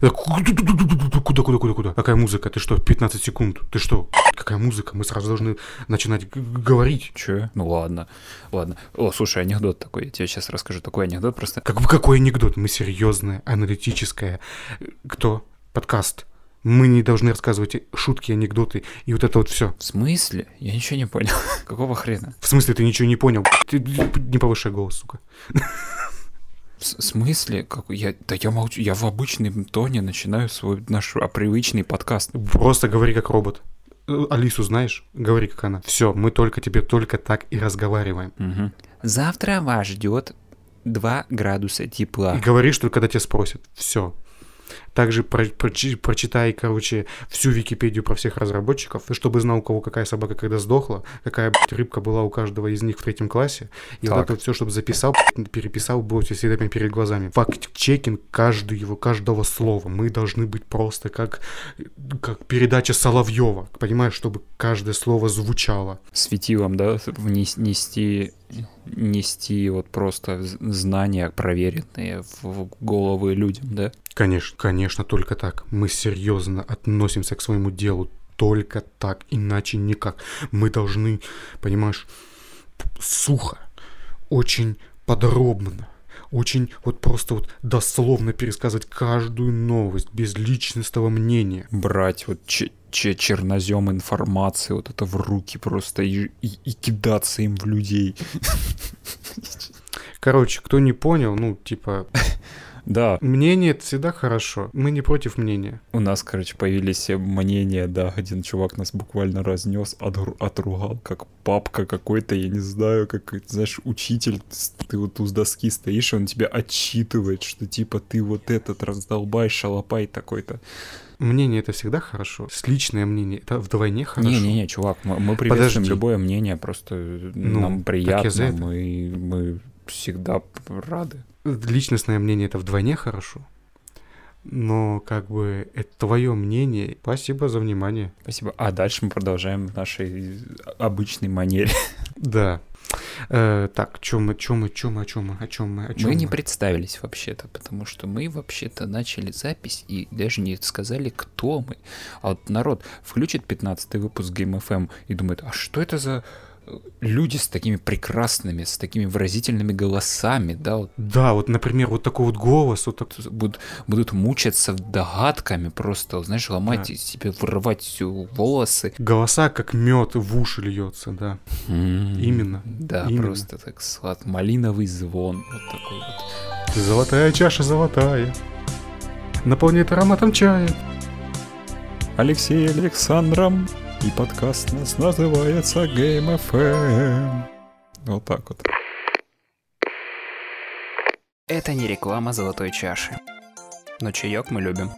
Куда, куда, куда, куда? Какая музыка? Ты что, 15 секунд? Ты что? Какая музыка? Мы сразу должны начинать говорить. Че? Ну ладно, ладно. О, слушай, анекдот такой. Я тебе сейчас расскажу такой анекдот просто. Как, какой анекдот? Мы серьезное, аналитическое. Кто? Подкаст. Мы не должны рассказывать шутки, анекдоты и вот это вот все. В смысле? Я ничего не понял. Какого хрена? В смысле ты ничего не понял? Ты не повышай голос, сука. В смысле? Как я, да я молчу, я в обычном тоне начинаю свой наш привычный подкаст. Просто говори как робот. Э, Алису знаешь? Говори как она. Все, мы только тебе только так и разговариваем. Угу. Завтра вас ждет 2 градуса тепла. И говоришь только, когда тебя спросят. Все. Также про, про, прочитай, короче, всю Википедию про всех разработчиков, чтобы знал, у кого какая собака когда сдохла, какая рыбка была у каждого из них в третьем классе. И так. вот это вот все, чтобы записал, переписал, будет всегда перед глазами. Факт-чекинг каждого его, каждого слова. Мы должны быть просто как, как передача Соловьева, понимаешь, чтобы каждое слово звучало. Светилом, да, нести нести вот просто знания проверенные в головы людям, да? Конечно, конечно, только так. Мы серьезно относимся к своему делу только так, иначе никак. Мы должны, понимаешь, сухо, очень подробно, очень вот просто вот дословно пересказывать каждую новость без личностного мнения. Брать вот чернозем информации, вот это в руки просто и, и, и кидаться им в людей. Короче, кто не понял, ну, типа... Да. Мнение это всегда хорошо. Мы не против мнения. У нас, короче, появились мнения, да. Один чувак нас буквально разнес, отругал, как папка какой-то, я не знаю, как, знаешь, учитель. Ты вот у доски стоишь, он тебя отчитывает, что типа ты вот этот раздолбай, шалопай такой-то. Мнение это всегда хорошо. С личное мнение это вдвойне хорошо. Не-не-не, чувак, мы, мы приветствуем Подожди. любое мнение, просто ну, нам приятно, мы, мы всегда рады личностное мнение это вдвойне хорошо. Но как бы это твое мнение. Спасибо за внимание. Спасибо. А дальше мы продолжаем в нашей обычной манере. Да. Э, так, чем мы, чем мы, чем мы, о чем мы, о чем мы, о чем мы? Мы не представились вообще-то, потому что мы вообще-то начали запись и даже не сказали, кто мы. А вот народ включит 15 выпуск Game FM и думает, а что это за люди с такими прекрасными, с такими выразительными голосами, да, вот. Да, вот, например, вот такой вот голос, вот так... будут, будут мучаться догадками просто, знаешь, ломать да. себе, вырывать волосы. Голоса, как мед в уши льется, да. Именно. Да, Именно. просто так слад, малиновый звон, вот такой вот. Золотая чаша золотая, наполняет ароматом чая. Алексей Александром и подкаст нас называется Game FM. Вот так вот. Это не реклама золотой чаши. Но чаек мы любим.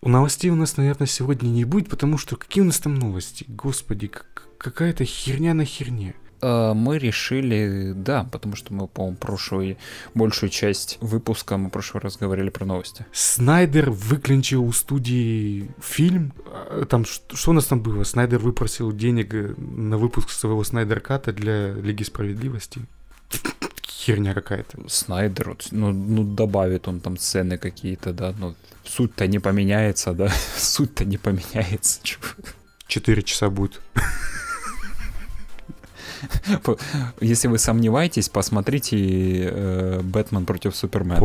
У новостей у нас, наверное, сегодня не будет, потому что какие у нас там новости? Господи, какая-то херня на херне. Э, мы решили, да, потому что мы, по-моему, прошлую, большую часть выпуска мы в прошлый раз говорили про новости. Снайдер выклинчил у студии фильм. А, там, что у нас там было? Снайдер выпросил денег э, на выпуск своего Снайдер-ката для Лиги Справедливости. Херня какая-то. Снайдер, ну, ну добавит он там сцены какие-то, да, но суть-то не поменяется, да, суть-то не поменяется. Четыре часа будет. Если вы сомневаетесь, посмотрите э, «Бэтмен против Супермена».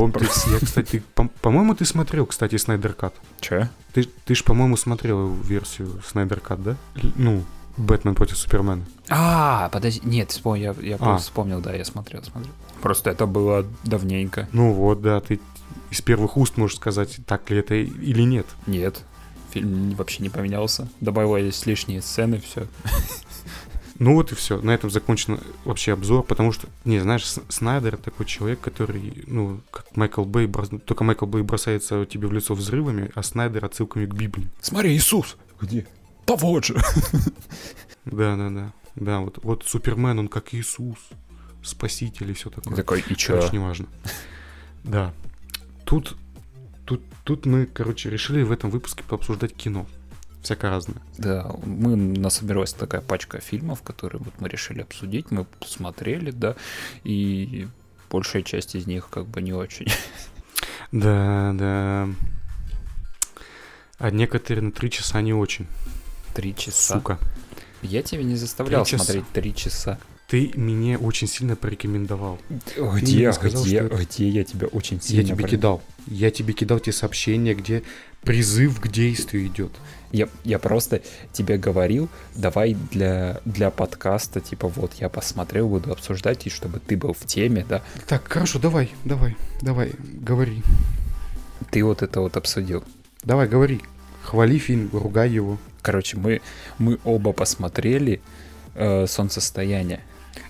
Я, кстати, по-моему, ты смотрел, кстати, Снайдер Кат. Че? Ты, ты ж, по-моему, смотрел версию Снайдер Кат, да? Ну, Бэтмен против Супермена. А, подожди, нет, вспомнил, я, я а. вспомнил, да, я смотрел, смотрел. Просто это было давненько. Ну вот, да, ты из первых уст можешь сказать, так ли это или нет. Нет, фильм вообще не поменялся. Добавились лишние сцены, все. Ну вот и все. На этом закончен вообще обзор, потому что, не, знаешь, Снайдер такой человек, который, ну, как Майкл Бэй, брос... только Майкл Бэй бросается тебе в лицо взрывами, а Снайдер отсылками к Библии. Смотри, Иисус! Где? Да вот же! Да, да, да. Да, вот, вот Супермен, он как Иисус, спаситель и все такое. Такой, и чё? Очень важно. Да. Тут, тут, тут мы, короче, решили в этом выпуске пообсуждать кино. Всякое разное. Да, мы насобиралась такая пачка фильмов, которые вот мы решили обсудить, мы посмотрели, да, и большая часть из них как бы не очень. Да, да. А некоторые на три часа не очень. Три часа. Сука. Я тебя не заставлял Три часа. смотреть три часа. Ты мне очень сильно порекомендовал. Где, мне сказал, где, что- где я тебя очень сильно... Я тебе про- кидал. Я тебе кидал те сообщения, где призыв к действию идет. Я, я просто тебе говорил, давай для, для подкаста, типа вот я посмотрел, буду обсуждать, и чтобы ты был в теме, да. Так, хорошо, давай, давай, давай, говори. Ты вот это вот обсудил. Давай, говори. Хвали фильм, ругай его. Короче, мы, мы оба посмотрели э, «Солнцестояние».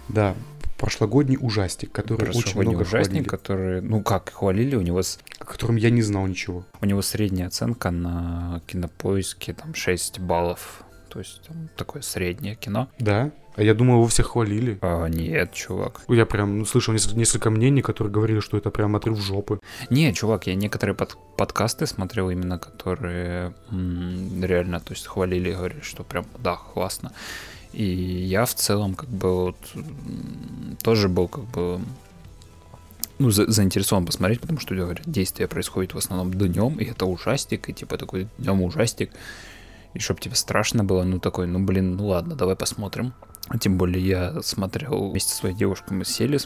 Да, прошлогодний ужастик, который очень Прошлогодний много ужастик, хвалили, который, ну как, хвалили, у него, с- о котором я не знал ничего. у него средняя оценка на кинопоиске там 6 баллов. То есть там, такое среднее кино. Да? А я думал, его все хвалили. А, нет, чувак. Я прям ну, слышал несколько, мнений, которые говорили, что это прям отрыв жопы. Не, чувак, я некоторые под- подкасты смотрел именно, которые реально, то есть хвалили, говорили, что прям, да, классно. И я в целом как бы вот тоже был как бы ну, за- заинтересован посмотреть, потому что, говорят, действие происходит в основном днем, и это ужастик, и типа такой днем ужастик. И чтоб тебе страшно было, ну такой, ну блин, ну ладно, давай посмотрим. Тем более я смотрел вместе со своей девушкой, мы сели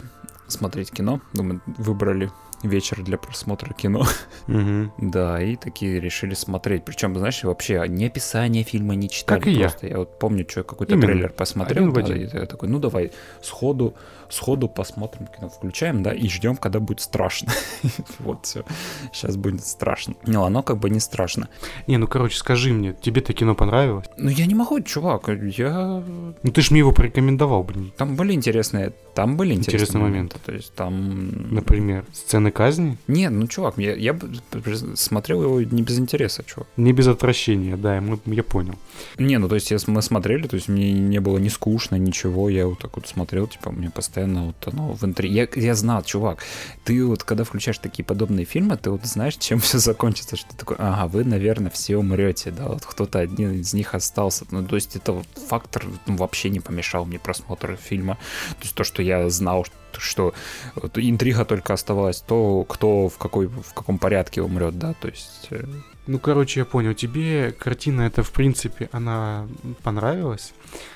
смотреть кино, думаю, выбрали вечер для просмотра кино. Угу. Да, и такие решили смотреть. Причем, знаешь, вообще ни описание фильма не читали. Как и я. просто. я. вот помню, что какой-то Именно. трейлер посмотрел, Один да, один. и я такой, ну давай, сходу, сходу посмотрим кино, включаем, да, и ждем, когда будет страшно. Вот все, сейчас будет страшно. Но оно как бы не страшно. Не, ну короче, скажи мне, тебе это кино понравилось? Ну я не могу, чувак, я... Ну ты ж мне его порекомендовал, блин. Там были интересные, там были интересные, Интересные моменты. То есть там... Например, сцены казни? Не, ну чувак, я, я бы смотрел его не без интереса, чувак. Не без отвращения, да, мы- я понял. Не, ну то есть мы смотрели, то есть мне не было ни скучно, ничего, я вот так вот смотрел, типа, мне постоянно вот оно в интриге. Я, я знал, чувак, ты вот когда включаешь такие подобные фильмы, ты вот знаешь, чем все закончится, что ты такой, ага, вы, наверное, все умрете, да, вот кто-то один из них остался. Ну, то есть это вот фактор ну, вообще не помешал мне просмотру фильма. То есть то, что я знал, что вот интрига только оставалась, то кто в, какой, в каком порядке умрет, да, то есть... э, Ну, короче, я понял, тебе картина эта, в принципе, она понравилась?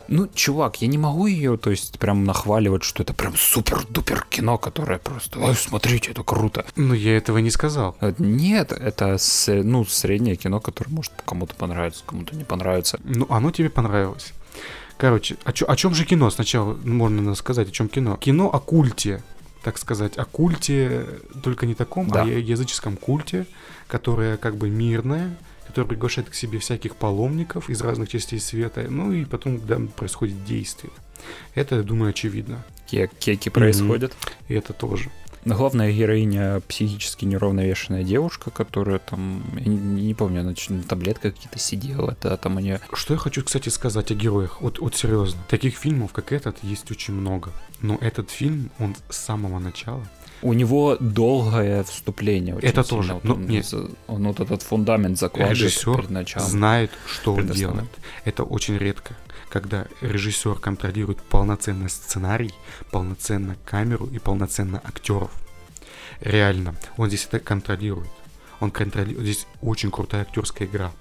Ну, чувак, я не могу ее, то есть, прям нахваливать, что это прям супер-дупер кино, которое просто, ой, смотрите, это круто. Ну, я этого не сказал. Э, Нет, это, ну, среднее кино, которое может кому-то понравиться, кому-то не понравится. Ну, оно тебе понравилось. Короче, о, чё- о чем же кино? Сначала можно сказать, о чем кино. Кино о культе, так сказать, о культе, только не таком, Да. а языческом культе, которое как бы мирное, которое приглашает к себе всяких паломников из разных частей света, ну и потом да, происходит действие. Это, я думаю, очевидно. Ке- Кеки происходят. И это тоже. Но главная героиня психически неравновешенная девушка, которая там, я не, не помню, она на таблетках какие-то сидела, да, там нее... Что я хочу, кстати, сказать о героях? Вот, вот серьезно. Таких фильмов, как этот, есть очень много. Но этот фильм, он с самого начала У него долгое вступление. очень Это сильно. тоже. Вот Ну, он, нет. он вот этот фундамент закладывает Режиссер перед началом. знает, что он делает. Это очень редко, когда режиссер контролирует полноценный сценарий, полноценно камеру и полноценно актеров. Реально, он здесь это контролирует. Он контролирует. Здесь очень крутая актерская игра.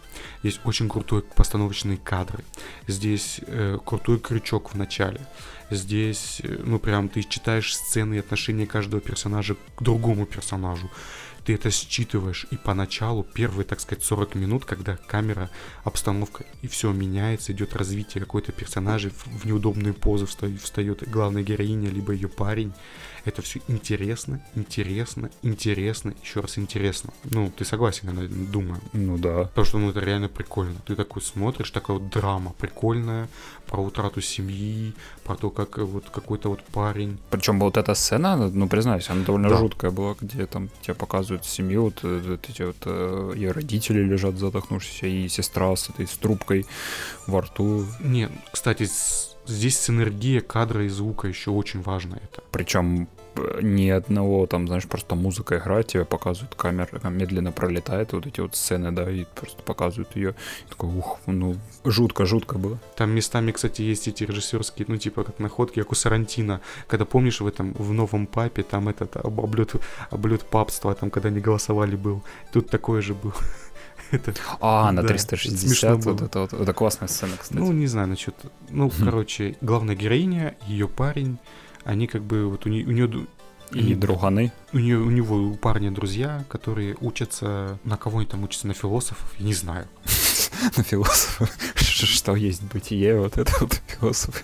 Здесь очень крутой постановочные кадры. Здесь э, крутой крючок в начале. Здесь, э, ну прям, ты читаешь сцены и отношения каждого персонажа к другому персонажу. Ты это считываешь, и поначалу, первые, так сказать, 40 минут, когда камера, обстановка, и все меняется, идет развитие какой-то персонажа, в, неудобные позы встает главная героиня, либо ее парень. Это все интересно, интересно, интересно, еще раз интересно. Ну, ты согласен, я думаю. Ну да. Потому что, ну, это реально прикольно. Ты такой смотришь, такая вот драма прикольная, про утрату семьи, про то, как э, вот какой-то вот парень... Причем вот эта сцена, ну признаюсь, она довольно Да. жуткая была, где там тебе показывают семью, вот, э, вот эти вот э, ее родители лежат задохнувшиеся, и сестра с этой с трубкой во рту. Не, кстати, здесь синергия кадра и звука еще очень важна это. Причем э, ни одного, там, знаешь, просто музыка играет, тебе показывают камера, там медленно пролетает, вот эти вот сцены, да, и просто показывают ее. И такой, ух, ну, жутко-жутко было. Там местами, кстати, есть эти режиссерские, ну, типа, как находки, как у Сарантино. Когда, помнишь, в этом, в новом папе, там этот облет, облет папства, там, когда они голосовали, был. Тут такое же было. это, а, на да, 360, вот это вот, это классная сцена, кстати. Ну, не знаю, насчет, ну, короче, главная героиня, ее парень, они как бы, вот у, нее, у нее и друганы. У, нее, у него у парня друзья, которые учатся, на кого они там учатся, на философов, я не знаю. На философов? Что есть бытие, вот это вот философы.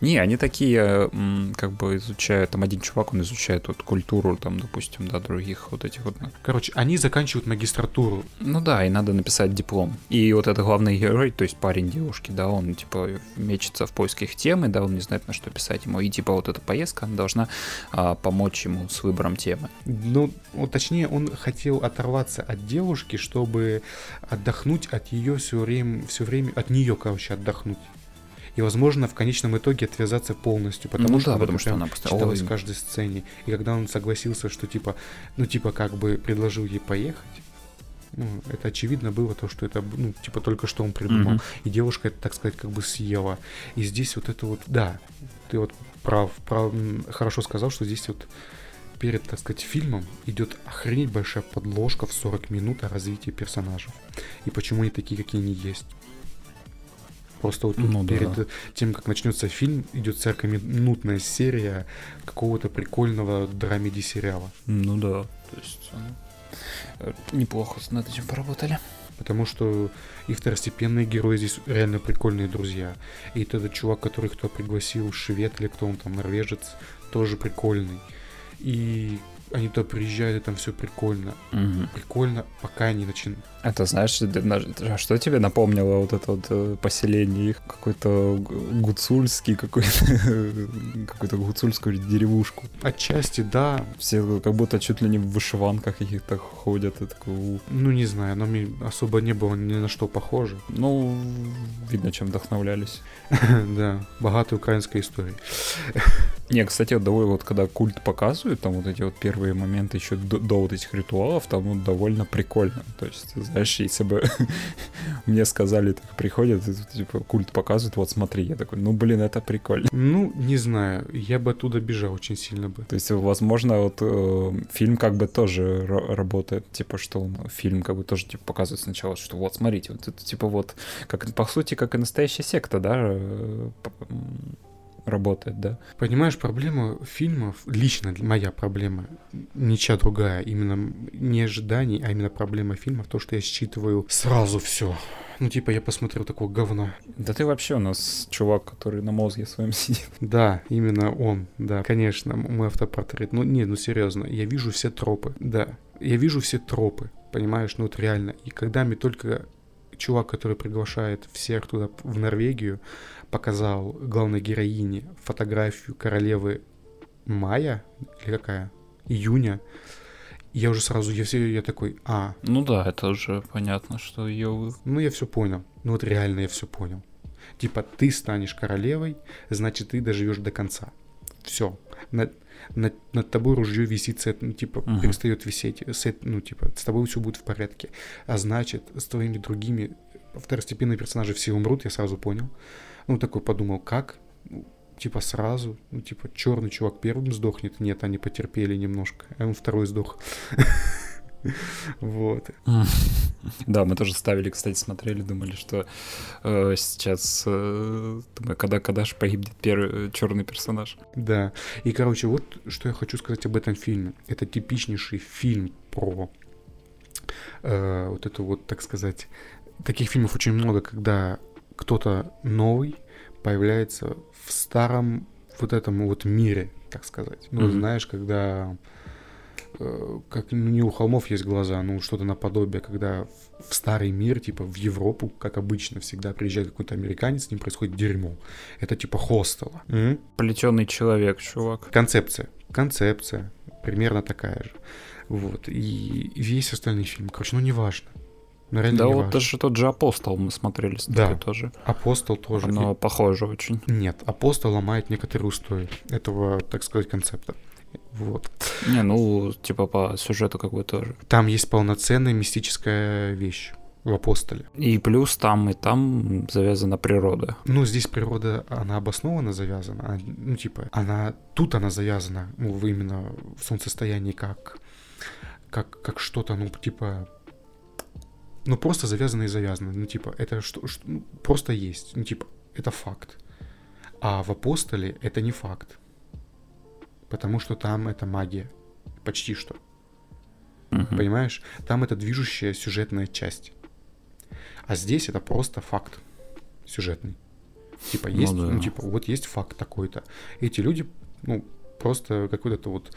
Не, они такие, как бы изучают, там один чувак, он изучает вот культуру, там, допустим, да, других вот этих вот. Короче, они заканчивают магистратуру. Ну да, и надо написать диплом. И вот это главный герой, то есть парень девушки, да, он, типа, мечется в поисках темы, да, он не знает, на что писать ему. И, типа, вот эта поездка, она должна а, помочь ему с выбором темы. Ну, точнее, он хотел оторваться от девушки, чтобы отдохнуть от ее все время, все время, от нее, короче, отдохнуть и, возможно, в конечном итоге отвязаться полностью, потому ну, что, да, потому что она читалась в каждой сцене. И когда он согласился, что типа, ну типа как бы предложил ей поехать, ну, это очевидно было то, что это, ну, типа, только что он придумал. Mm-hmm. И девушка это, так сказать, как бы съела. И здесь вот это вот, да, ты вот прав, прав, хорошо сказал, что здесь вот перед, так сказать, фильмом идет охренеть большая подложка в 40 минут о развитии персонажей. И почему они такие, какие они есть. Просто вот ну, перед да. тем, как начнется фильм, идет 40-минутная серия какого-то прикольного драмеди сериала. Ну да, то есть э, неплохо над этим поработали. Потому что и второстепенные герои здесь реально прикольные друзья. И этот чувак, который кто пригласил, швед или кто он там, норвежец, тоже прикольный. И они туда приезжают, и там все прикольно. Угу. Прикольно, пока они начинают. Это знаешь, что тебе напомнило вот это вот э, поселение их? Какой-то гуцульский, какой-то какую-то гуцульскую деревушку. Отчасти, да. Все как будто чуть ли не в вышиванках каких-то ходят. И такой... Ну, не знаю, но мне особо не было ни на что похоже. Ну, видно, чем вдохновлялись. Да, богатая украинская история. Не, кстати, вот довольно вот когда культ показывают, там вот эти вот первые моменты еще до, до вот этих ритуалов, там вот довольно прикольно. То есть, знаешь, если бы мне сказали, так приходят, типа культ показывают, вот смотри, я такой, ну блин, это прикольно. Ну, не знаю, я бы оттуда бежал очень сильно бы. То есть, возможно, вот э, фильм как бы тоже работает, типа, что он, фильм как бы тоже типа показывает сначала, что вот смотрите, вот это типа вот, как по сути, как и настоящая секта, да, э, работает, да. Понимаешь, проблема фильмов, лично моя проблема, ничья другая, именно не ожиданий, а именно проблема фильмов, то, что я считываю сразу все. Ну, типа, я посмотрел такого говна. Да ты вообще у нас чувак, который на мозге своем сидит. Да, именно он, да, конечно, мой автопортрет. Ну, не, ну серьезно, я вижу все тропы, да. Я вижу все тропы, понимаешь, ну вот реально. И когда мне только чувак, который приглашает всех туда в Норвегию, показал главной героине фотографию королевы Мая, или какая? Июня. я уже сразу, я все, я такой, а. Ну да, это уже понятно, что ее... Ну я все понял. Ну вот реально я все понял. Типа ты станешь королевой, значит ты доживешь до конца. Все. Над, над, над тобой ружье висит, ну, типа, uh-huh. перестает висеть, сет, ну, типа, с тобой все будет в порядке. А значит, с твоими другими второстепенные персонажи все умрут, я сразу понял. Ну, такой подумал, как? Ну, типа сразу, ну, типа, черный чувак первым сдохнет. Нет, они потерпели немножко, а он второй сдох. Вот. Да, мы тоже ставили, кстати, смотрели, думали, что э, сейчас, э, думаю, когда, когда же погибнет первый э, черный персонаж. Да. И, короче, вот что я хочу сказать об этом фильме. Это типичнейший фильм про э, вот эту вот, так сказать, таких фильмов очень много, когда кто-то новый появляется в старом вот этом вот мире, так сказать. Ну, mm-hmm. знаешь, когда э, как ну, не у холмов есть глаза, ну что-то наподобие, когда в старый мир, типа в Европу, как обычно, всегда приезжает какой-то американец, с ним происходит дерьмо. Это типа хостела. Mm-hmm. Плетеный человек, чувак. Концепция. Концепция. Примерно такая же. Вот. И весь остальной фильм, короче, ну неважно Но реально Да, вот важно. даже тот же апостол мы смотрели с Да. тоже. Апостол тоже. Оно похоже очень. И- Нет, апостол ломает некоторые устои этого, так сказать, концепта. Вот. Не, ну, типа по сюжету как бы тоже. Там есть полноценная мистическая вещь в апостоле. И плюс там и там завязана природа. Ну, здесь природа, она обоснованно завязана. а, Ну, типа, она тут она завязана, ну, именно в солнцестоянии как, как, как что-то, ну, типа, ну, просто завязано и завязано. Ну, типа, это что, что- ну, просто есть. Ну, типа, это факт. А в апостоле это не факт. Потому что там это магия. Почти что. Мгм. Понимаешь? Там это движущая сюжетная часть. А здесь это просто факт сюжетный. Типа Ну есть, да. ну, типа вот есть факт такой-то. Эти люди, ну просто какой-то вот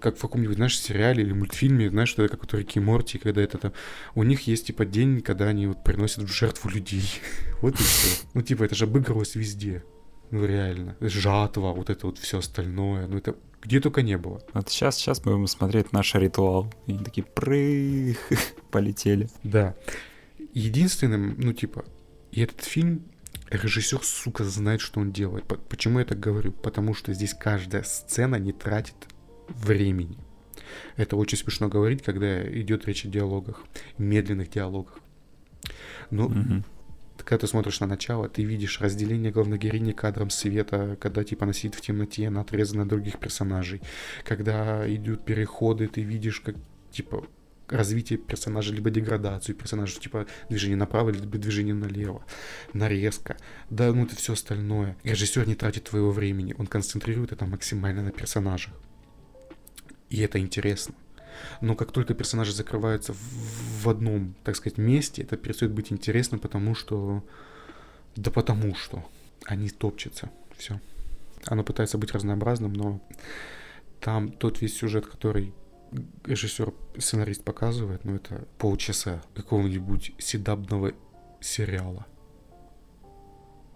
как в каком-нибудь, знаешь, сериале или мультфильме, знаешь, что это как у Рики и Морти, когда это там... У них есть, типа, день, когда они вот приносят в жертву людей. Вот и все. Ну, типа, это же обыгрывалось везде. Ну, реально. Жатва, вот это вот все остальное. Ну, это где только не было. Вот сейчас, сейчас мы будем смотреть наш ритуал. И они такие прых, полетели. Да. Единственным, ну, типа, и этот фильм, режиссер, сука, знает, что он делает. По- Почему я так говорю? Потому что здесь каждая сцена не тратит времени. Это очень смешно говорить, когда идет речь о диалогах, медленных диалогах. Но Мгм. когда ты смотришь на начало, ты видишь разделение главной героини кадром света, когда типа она сидит в темноте, она отрезана от других персонажей. Когда идут переходы, ты видишь как типа развитие персонажа, либо деградацию персонажа, типа движение направо, либо движение налево, нарезка, да, ну это все остальное. Режиссер не тратит твоего времени, он концентрирует это максимально на персонажах. И это интересно. Но как только персонажи закрываются в, в одном, так сказать, месте, это перестает быть интересным, потому что... Да потому что они топчутся. Все. Оно пытается быть разнообразным, но там тот весь сюжет, который режиссер, сценарист показывает, ну это полчаса какого-нибудь седабного сериала.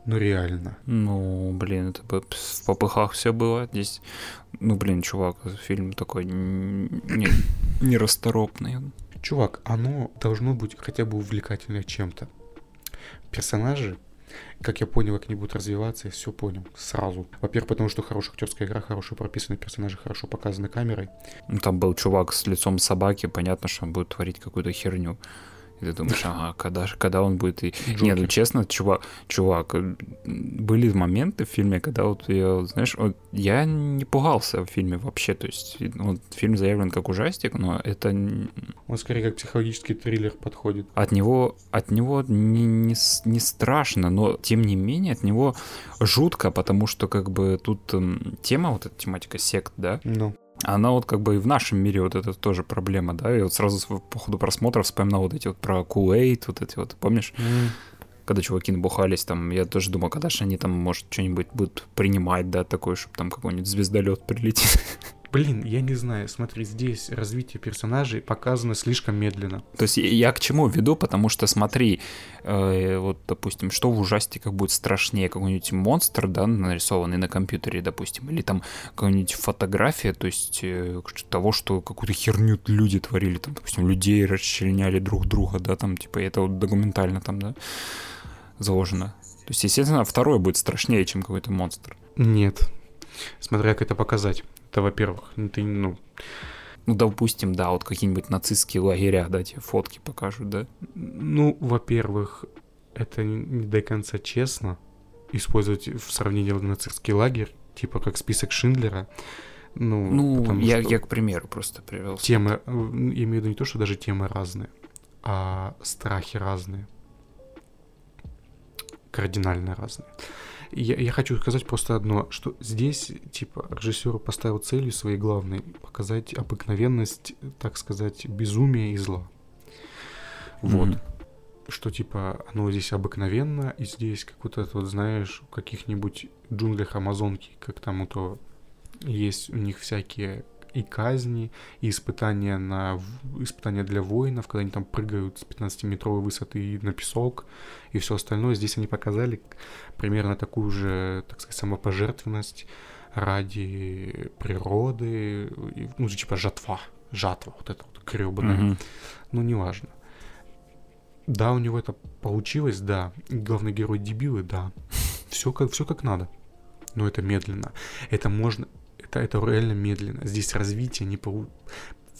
Ну реально. Ну, блин, это бы в попыхах все было. Здесь, ну, блин, чувак, фильм такой не, нерасторопный. Чувак, оно должно быть хотя бы увлекательное чем-то. Персонажи, как я понял, как они будут развиваться, я все понял сразу. Во-первых, потому что хорошая актерская игра, хорошо прописаны персонажи, хорошо показаны камерой. Ну, Там был чувак с лицом собаки, понятно, что он будет творить какую-то херню. И ты думаешь, ага, когда, когда он будет... И... Не, ну честно, чувак, чувак, э, были моменты в фильме, когда вот я, знаешь, вот я не пугался в фильме вообще, то есть ну, вот, фильм заявлен как ужастик, но это Он скорее как психологический триллер подходит. от него, от него не, не, не страшно, но тем не менее от него жутко, потому что как бы тут эм, тема, вот эта тематика сект, да, Ну, она вот как бы и в нашем мире вот это тоже проблема, да, и вот сразу по ходу просмотра вспоминал вот эти вот про Kool-Aid, вот эти вот, помнишь, м, когда чуваки набухались там, я тоже думал, когда же они там, может, что-нибудь будут принимать, да, такое, чтобы там какой-нибудь звездолет прилетит. блин, я не знаю, смотри, здесь развитие персонажей показано слишком медленно. То есть я- к чему веду, потому что смотри, э, вот, допустим, что в ужастиках будет страшнее, какой-нибудь монстр, да, нарисованный на компьютере, допустим, или там какая-нибудь фотография, то есть э, того, что какую-то херню люди творили, там, допустим, людей расчленяли друг друга, да, там, типа, это вот документально там, да, заложено. То есть, естественно, второе будет страшнее, чем какой-то монстр. Нет. Смотря как это показать. Это, во-первых, ну, ты, ну, Ну, допустим, да, вот какие-нибудь нацистские лагеря, да, тебе фотки покажут, да. ну, во-первых, это не до конца честно использовать в сравнении нацистский лагерь, типа как список Шиндлера. Ну, Ну, я, я к примеру просто привел. темы, э, я имею в виду не то, что даже темы разные, а страхи разные. Кардинально разные. Я, я хочу сказать просто одно, что здесь, типа, режиссер поставил целью своей главной показать обыкновенность, так сказать, безумия и зла. Вот. Мгм. Что, типа, оно здесь обыкновенно, и здесь, как вот это вот, знаешь, в каких-нибудь джунглях Амазонки, как там вот то есть у них всякие и казни, и испытания, на, испытания для воинов, когда они там прыгают с 15-метровой высоты на песок и все остальное. Здесь они показали примерно такую же, так сказать, самопожертвенность ради природы, ну, типа жатва, жатва, вот это вот гребаная. Мгм. Ну, неважно. Да, у него это получилось, да. Главный герой дебилы, да. Все как, все как надо. Но это медленно. Это можно... Это, это реально медленно. Здесь развитие не, по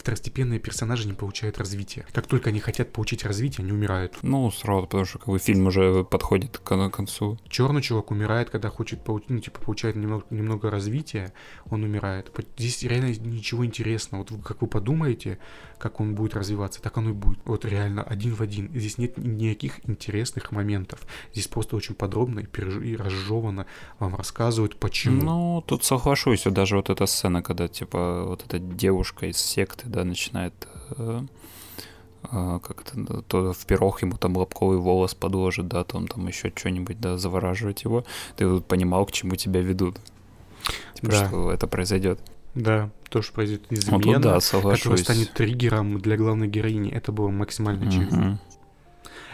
второстепенные персонажи не получают развития. Как только они хотят получить развитие, они умирают. Ну, сразу, потому что как бы, фильм уже подходит к концу. Черный чувак умирает, когда хочет, ну, типа, получает немного, немного развития, он умирает. Здесь реально ничего интересного. Вот как вы подумаете, как он будет развиваться, так оно и будет. Вот реально один в один. Здесь нет никаких интересных моментов. Здесь просто очень подробно и, переж... и разжевано вам рассказывают, почему. Ну, тут соглашусь, даже вот эта сцена, когда, типа, вот эта девушка из секты да, начинает э, э, как это, то в пирог ему там лобковый волос подложит, да, там, там еще что-нибудь, да, завораживать его, ты вот понимал, к чему тебя ведут. Типа, да. что это произойдет. Да, то, что произойдет измена, вот, да, которая станет триггером для главной героини, это было максимально очевидно.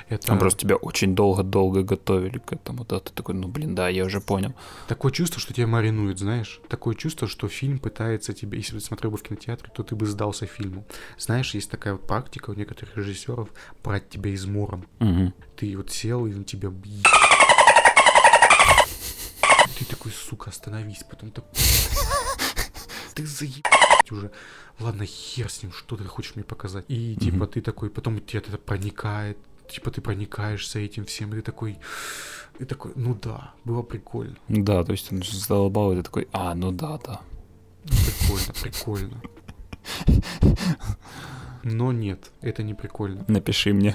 Это... Там просто тебя очень долго-долго готовили к этому, да, ты такой, ну блин, да, я уже понял. Такое чувство, что тебя маринуют, знаешь, такое чувство, что фильм пытается тебе, если бы ты смотрел бы в кинотеатре, то ты бы сдался фильму. Знаешь, есть такая вот практика у некоторых режиссеров брать тебя измором. Угу. Ты вот сел, и на тебя ты такой, сука, остановись, потом так... Ты заебать уже. Ладно, хер с ним, что ты хочешь мне показать? И типа ты такой, потом тебе это проникает, типа ты проникаешься этим всем, и ты такой, и такой, ну да, было прикольно. Да, то есть он задолбал, и ты такой, а, ну да, да. Прикольно, прикольно. Но нет, это не прикольно. Напиши мне.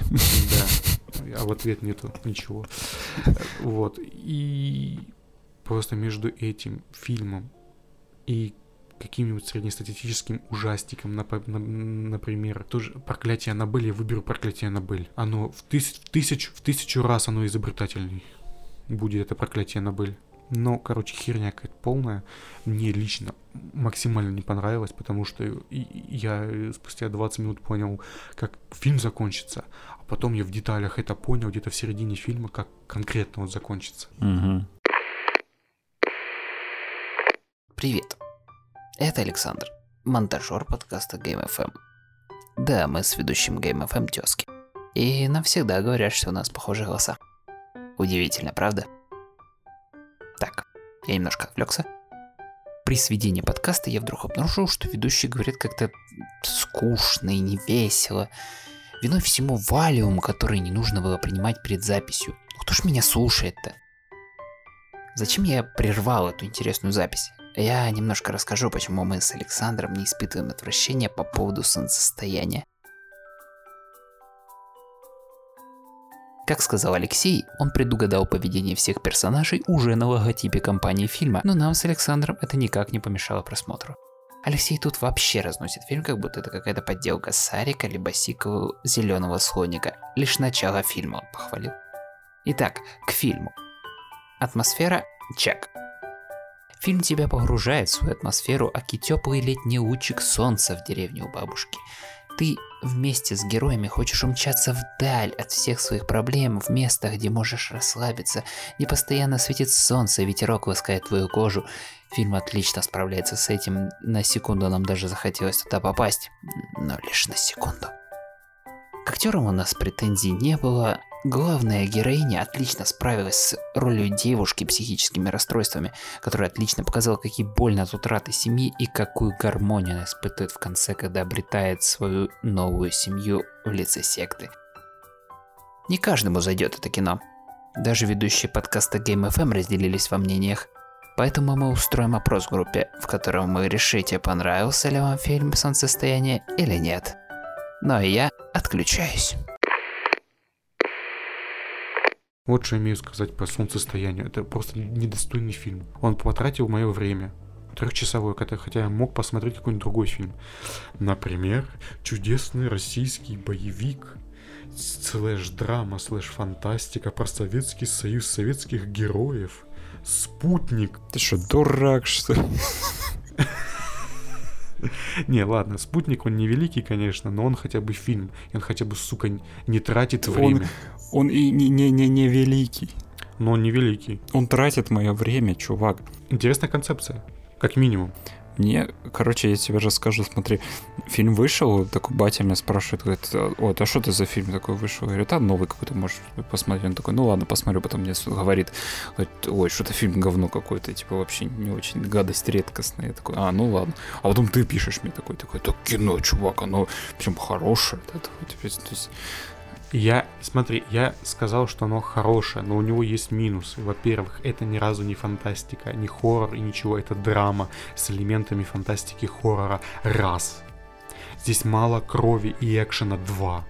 Да, а в ответ нету ничего. Вот, и просто между этим фильмом и каким-нибудь среднестатистическим ужастиком, например, тоже проклятие Аннабель, я выберу проклятие Аннабель. Оно в, тысяч, в, тысяч, в тысячу раз оно изобретательней будет это проклятие Аннабель. Но, короче, херня какая-то полная. Мне лично максимально не понравилось, потому что я спустя 20 минут понял, как фильм закончится, а потом я в деталях это понял где-то в середине фильма, как конкретно он закончится. Угу. Привет. Это Александр, монтажер подкаста Game FM. Да, мы с ведущим Game FM тезки. И нам всегда говорят, что у нас похожие голоса. Удивительно, правда? Так, я немножко отвлекся. При сведении подкаста я вдруг обнаружил, что ведущий говорит как-то скучно и невесело. Виной всему валиум, который не нужно было принимать перед записью. Ну, кто ж меня слушает-то? Зачем я прервал эту интересную запись? Я немножко расскажу, почему мы с Александром не испытываем отвращения по поводу солнцестояния. Как сказал Алексей, он предугадал поведение всех персонажей уже на логотипе компании фильма, но нам с Александром это никак не помешало просмотру. Алексей тут вообще разносит фильм, как будто это какая-то подделка Сарика либо сиквел Зеленого слоника. Лишь начало фильма он похвалил. Итак, к фильму. Атмосфера – чек. Фильм тебя погружает в свою атмосферу, аки теплый летний лучик солнца в деревне у бабушки. Ты вместе с героями хочешь умчаться вдаль от всех своих проблем в место, где можешь расслабиться, где постоянно светит солнце, ветерок ласкает твою кожу. Фильм отлично справляется с этим, на секунду нам даже захотелось туда попасть, но лишь на секунду. К актерам у нас претензий не было, Главная героиня отлично справилась с ролью девушки психическими расстройствами, которая отлично показала, какие больно от утраты семьи и какую гармонию она испытывает в конце, когда обретает свою новую семью в лице секты. Не каждому зайдет это кино. Даже ведущие подкаста Game FM разделились во мнениях. Поэтому мы устроим опрос в группе, в котором вы решите, понравился ли вам фильм «Солнцестояние» или нет. Ну и я отключаюсь. Вот что я имею сказать по солнцестоянию. Это просто недостойный фильм. Он потратил мое время. Трехчасовой, хотя я мог посмотреть какой-нибудь другой фильм. Например, чудесный российский боевик слэш-драма, слэш-фантастика про Советский Союз советских героев. Спутник. Ты что, дурак, что ли? Не, ладно, спутник он не великий, конечно, но он хотя бы фильм. Он хотя бы, сука, не тратит время. Он, и не, не, не, не великий. Но он не великий. Он тратит мое время, чувак. Интересная концепция, как минимум. Мне, короче, я тебе расскажу, смотри, фильм вышел, такой батя меня спрашивает, говорит, вот, а что это за фильм такой вышел? Я говорю, да, новый какой-то, можешь посмотреть. Он такой, ну ладно, посмотрю, потом мне говорит, говорит ой, что-то фильм говно какой-то, типа вообще не очень гадость редкостная. Я такой, а, ну ладно. А потом ты пишешь мне такой, такой, так кино, чувак, оно прям хорошее. То есть, я, смотри, я сказал, что оно хорошее, но у него есть минусы. Во-первых, это ни разу не фантастика, не хоррор и ничего, это драма с элементами фантастики хоррора. Раз. Здесь мало крови и экшена. Два.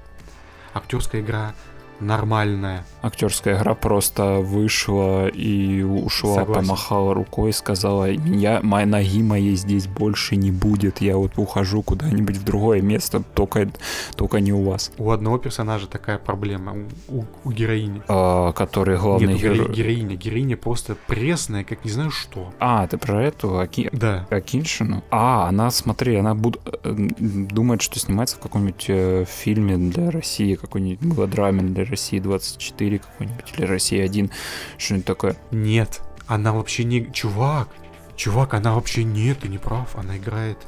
Актерская игра нормальная. Актерская игра просто вышла и ушла, Согласен. помахала рукой, сказала, я, мои ноги моей здесь больше не будет, я вот ухожу куда-нибудь в другое место, только, только не у вас. У одного персонажа такая проблема, у, у, у героини. А, который главный Нет, герой. героиня, героиня просто пресная, как не знаю что. А, ты про эту Аки... да. Акиншину? А, она, смотри, она буд... Э, думает, что снимается в каком-нибудь э, фильме для России, какой-нибудь мелодраме для России 24 какой-нибудь, или Россия 1, что-нибудь такое. Нет, она вообще не... Чувак, чувак, она вообще нет, ты не прав. Она играет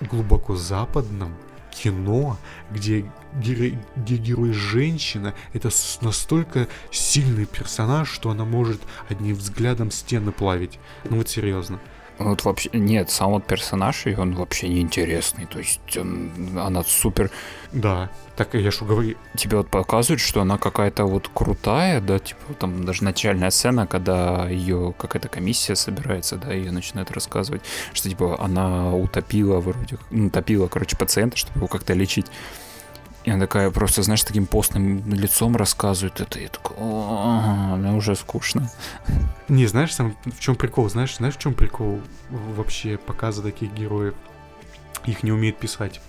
глубоко западном кино, где, геро... где герой женщина, это настолько сильный персонаж, что она может одним взглядом стены плавить. Ну вот серьезно. Вот вообще, нет, сам вот персонаж, и он вообще неинтересный. То есть он, она супер... Да, так я что говорю. Тебе вот показывают, что она какая-то вот крутая, да, типа там даже начальная сцена, когда ее какая-то комиссия собирается, да, ее начинают рассказывать, что типа она утопила вроде, ну, утопила, короче, пациента, чтобы его как-то лечить. И она такая просто, знаешь, таким постным лицом рассказывает это. Я такой, мне уже скучно. Не, знаешь, сам, в чем прикол? Знаешь, знаешь, в чем прикол вообще показа таких героев? Их не умеют писать.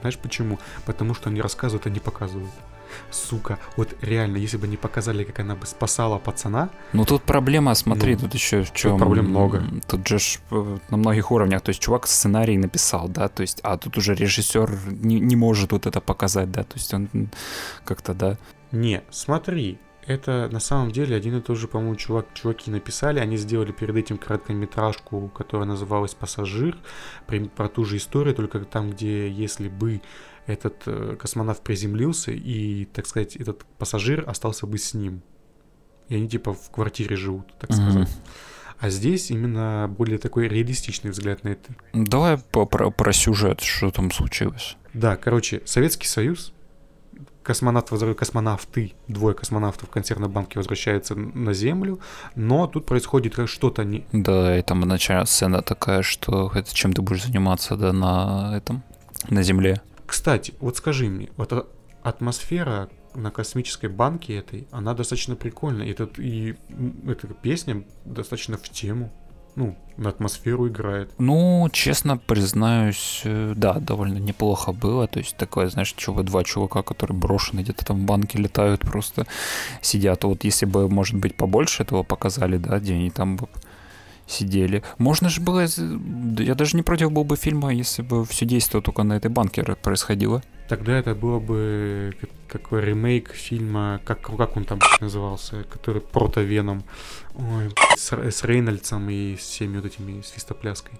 Знаешь почему? Потому что они рассказывают, а не показывают сука, вот реально, если бы не показали, как она бы спасала пацана. Ну тут проблема, смотри, ну, тут еще в чем. Тут проблем много. Тут же ж э, на многих уровнях, то есть чувак сценарий написал, да, то есть, а тут уже режиссер не, не может вот это показать, да, то есть он как-то, да. Не, смотри, это на самом деле один и тот же, по-моему, чувак, чуваки написали. Они сделали перед этим короткометражку, которая называлась «Пассажир», про ту же историю, только там, где если бы этот э, космонавт приземлился, и, так сказать, этот пассажир остался бы с ним. И они типа в квартире живут, так mm-hmm. сказать. А здесь именно более такой реалистичный взгляд на это. Давай по про, про сюжет, что там случилось. Да, короче, Советский Союз, космонавт, космонавты, двое космонавтов в консервной банке возвращаются на Землю, но тут происходит что-то не... Да, и там начальная сцена такая, что это чем ты будешь заниматься, да, на этом, на Земле. Кстати, вот скажи мне, вот атмосфера на космической банке этой, она достаточно прикольная. И, этот, и эта песня достаточно в тему. Ну, на атмосферу играет. Ну, честно признаюсь, э, да, довольно неплохо было. То есть такое, знаешь, чего два чувака, которые брошены где-то там в банке летают, просто сидят. Вот если бы, может быть, побольше этого показали, да, где они там сидели. Можно же было... Я даже не против был бы фильма, если бы все действие только на этой банке происходило. Тогда это было бы какой ремейк фильма, как, как он там назывался, который протовеном, Ой, с, с Рейнольдсом и всеми вот этими свистопляской.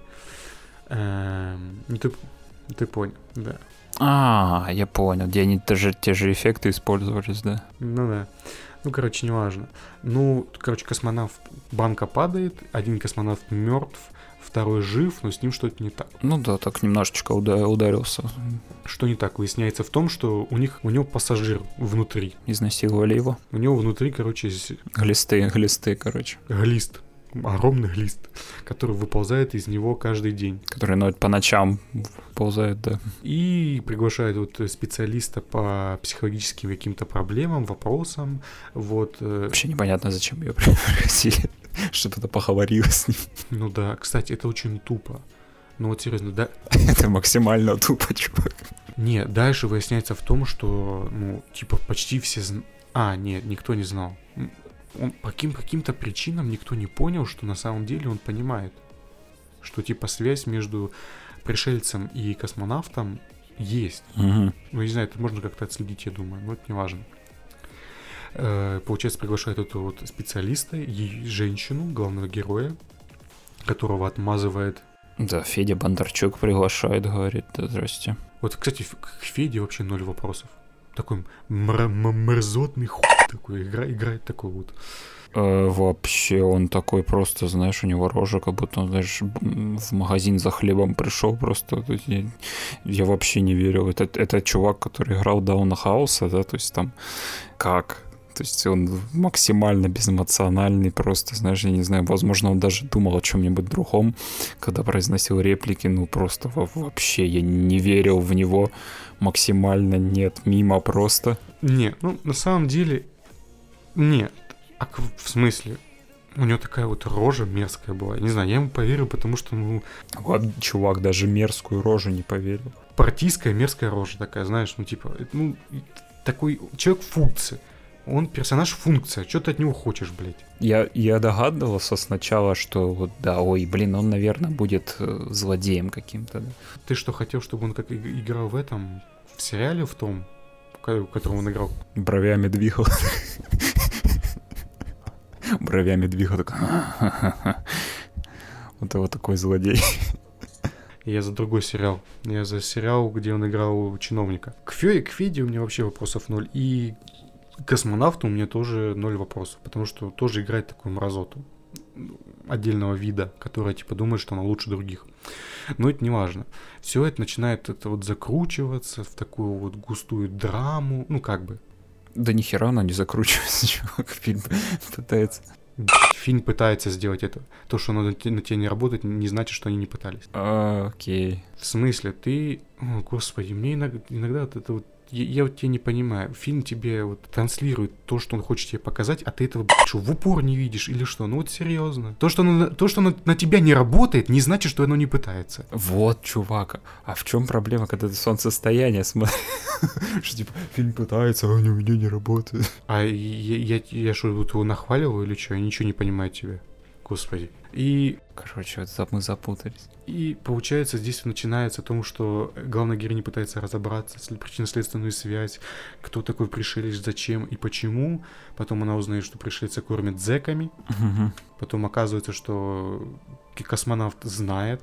Эм, ну, ты, ты понял, да. А, я понял, где они тоже те же эффекты использовались, да? Ну да. Ну, короче, неважно. Ну, короче, космонавт банка падает, один космонавт мертв, второй жив, но с ним что-то не так. Ну да, так немножечко ударился. Что не так? Выясняется в том, что у них у него пассажир внутри. Изнасиловали его. У него внутри, короче, глисты, глисты, короче. Глист огромный лист, который выползает из него каждый день. Который ну, по ночам ползает, да. И приглашает вот специалиста по психологическим каким-то проблемам, вопросам. Вот. Э, Вообще непонятно, зачем ее пригласили, чтобы-то поговорила с ним. Ну да, кстати, это очень тупо. Ну вот серьезно, да? Это максимально тупо, чувак. Не, дальше выясняется в том, что, ну, типа, почти все... Зн... А, нет, никто не знал он по каким, каким-то причинам никто не понял, что на самом деле он понимает, что типа связь между пришельцем и космонавтом есть. Угу. Ну, не знаю, это можно как-то отследить, я думаю, но это не важно. Э, получается, приглашают эту вот специалиста, женщину, главного героя, которого отмазывает Да, Федя Бондарчук приглашает, говорит, да, здрасте. Вот, кстати, к Феде вообще ноль вопросов. Такой мр- мерзотный хуй такой, игра, играет такой вот. Э, вообще, он такой просто, знаешь, у него рожа, как будто он, знаешь, в магазин за хлебом пришел просто. Я, я вообще не верил. Это, это чувак, который играл Дауна Хауса, да, то есть там как? То есть он максимально безэмоциональный, просто, знаешь, я не знаю, возможно, он даже думал о чем-нибудь другом, когда произносил реплики, ну просто во- вообще я не верил в него максимально, нет, мимо просто. Не, ну, на самом деле, нет. А в смысле? У него такая вот рожа мерзкая была. Не знаю, я ему поверил, потому что, ну, Вот чувак даже мерзкую рожу не поверил. партийская мерзкая рожа такая, знаешь, ну, типа, это, ну, такой человек функции. Он персонаж функция. Что ты от него хочешь, блядь? Я, я догадывался сначала, что вот да, ой, блин, он, наверное, будет э, злодеем каким-то. да. Ты что, хотел, чтобы он как играл в этом, в сериале в том, в ко- в котором он играл? Бровями двигал. Бровями двигал. такой, Вот вот такой злодей. Я за другой сериал. Я за сериал, где он играл чиновника. К, Фе, к Феде у меня вообще вопросов ноль. И космонавту у меня тоже ноль вопросов. Потому что тоже играет такую мразоту отдельного вида, которая типа думает, что она лучше других. Но это не важно. Все это начинает это вот закручиваться в такую вот густую драму. Ну как бы. Да нихера она не закручивается, чувак, фильм пытается. Фильм пытается сделать это. То, что оно на те- на тебя не работает, не значит, что они не пытались. Окей. В смысле, ты... О, господи, мне иногда, иногда вот это вот... Я, я вот тебя не понимаю. Фильм тебе вот транслирует то, что он хочет тебе показать, а ты этого, что, в упор не видишь или что? Ну вот серьезно. То, что оно, то, что оно на тебя не работает, не значит, что оно не пытается. Вот, чувак, а в чем проблема, когда ты солнцестояние смотришь? Что типа, фильм пытается, а у меня не работает. А я что, вот его нахваливаю или что? Я ничего не понимаю тебя. Господи. И Короче, вот мы запутались. И получается, здесь начинается о том, что главная героиня пытается разобраться, причинно-следственную связь, кто такой пришелец, зачем и почему. Потом она узнает, что пришельца кормят зэками. Мгм. Потом оказывается, что космонавт знает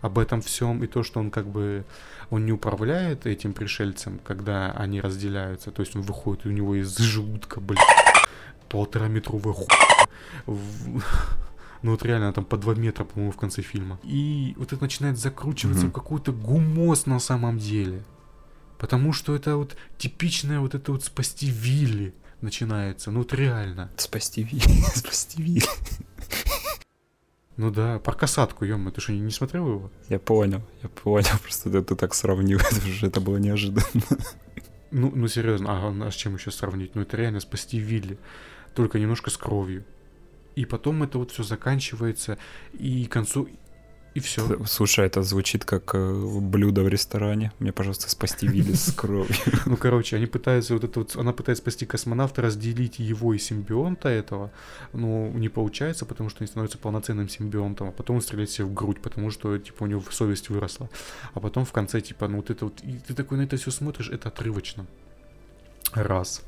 об этом всем, и то, что он как бы, он не управляет этим пришельцем, когда они разделяются, то есть он выходит, и у него из желудка, блядь, полтораметровая хуйня. В- Ну вот реально, там по 2 метра, по-моему, в конце фильма. И вот это начинает закручиваться Мгм. в какой-то гумоз на самом деле. Потому что это вот типичное вот это вот спасти Вилли начинается. Ну вот реально. Спасти Ви, спасти Ви. Ну да, про касатку, ё ты что, не, не смотрел его? Я понял, я понял, просто ты, ты так сравнил, это же это было неожиданно. Ну, ну серьезно, а, а с чем еще сравнить? Ну это реально спасти Вилли, только немножко с кровью. И потом это вот все заканчивается, и к концу... И все. Слушай, это звучит как э, блюдо в ресторане. Мне, пожалуйста, спасти Вилли с кровью. Ну, короче, они пытаются вот это вот, она пытается спасти космонавта, разделить его и симбионта этого, но не получается, потому что он становится полноценным симбионтом, а потом он стреляет себе в грудь, потому что, типа, у него совесть выросла. А потом в конце, типа, ну вот это вот, и ты такой на это все смотришь, это отрывочно. Раз.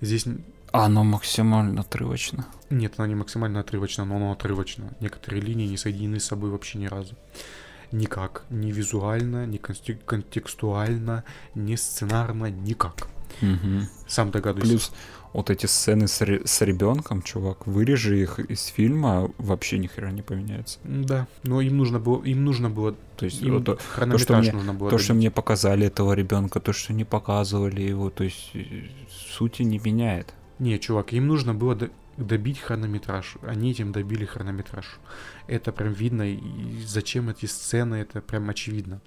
Здесь А, оно максимально отрывочно. нет, она не максимально отрывочна, но она отрывочна. Некоторые линии не соединены с собой вообще ни разу. Никак. Ни визуально, ни контекстуально, ни сценарно, никак. Мгм. Сам догадываюсь. Плюс вот эти сцены с, ре- с ребенком, чувак, вырежи их из фильма, вообще ни хера не поменяется. Да, но им нужно было, им нужно было, То есть им то, хронометраж мне- нужно было. то, что мне показали этого ребенка, то, что не показывали его, то есть э, сути не меняет. Не, чувак, им нужно было до- добить хронометраж. Они этим добили хронометраж. Это прям видно, и зачем эти сцены, это прям очевидно.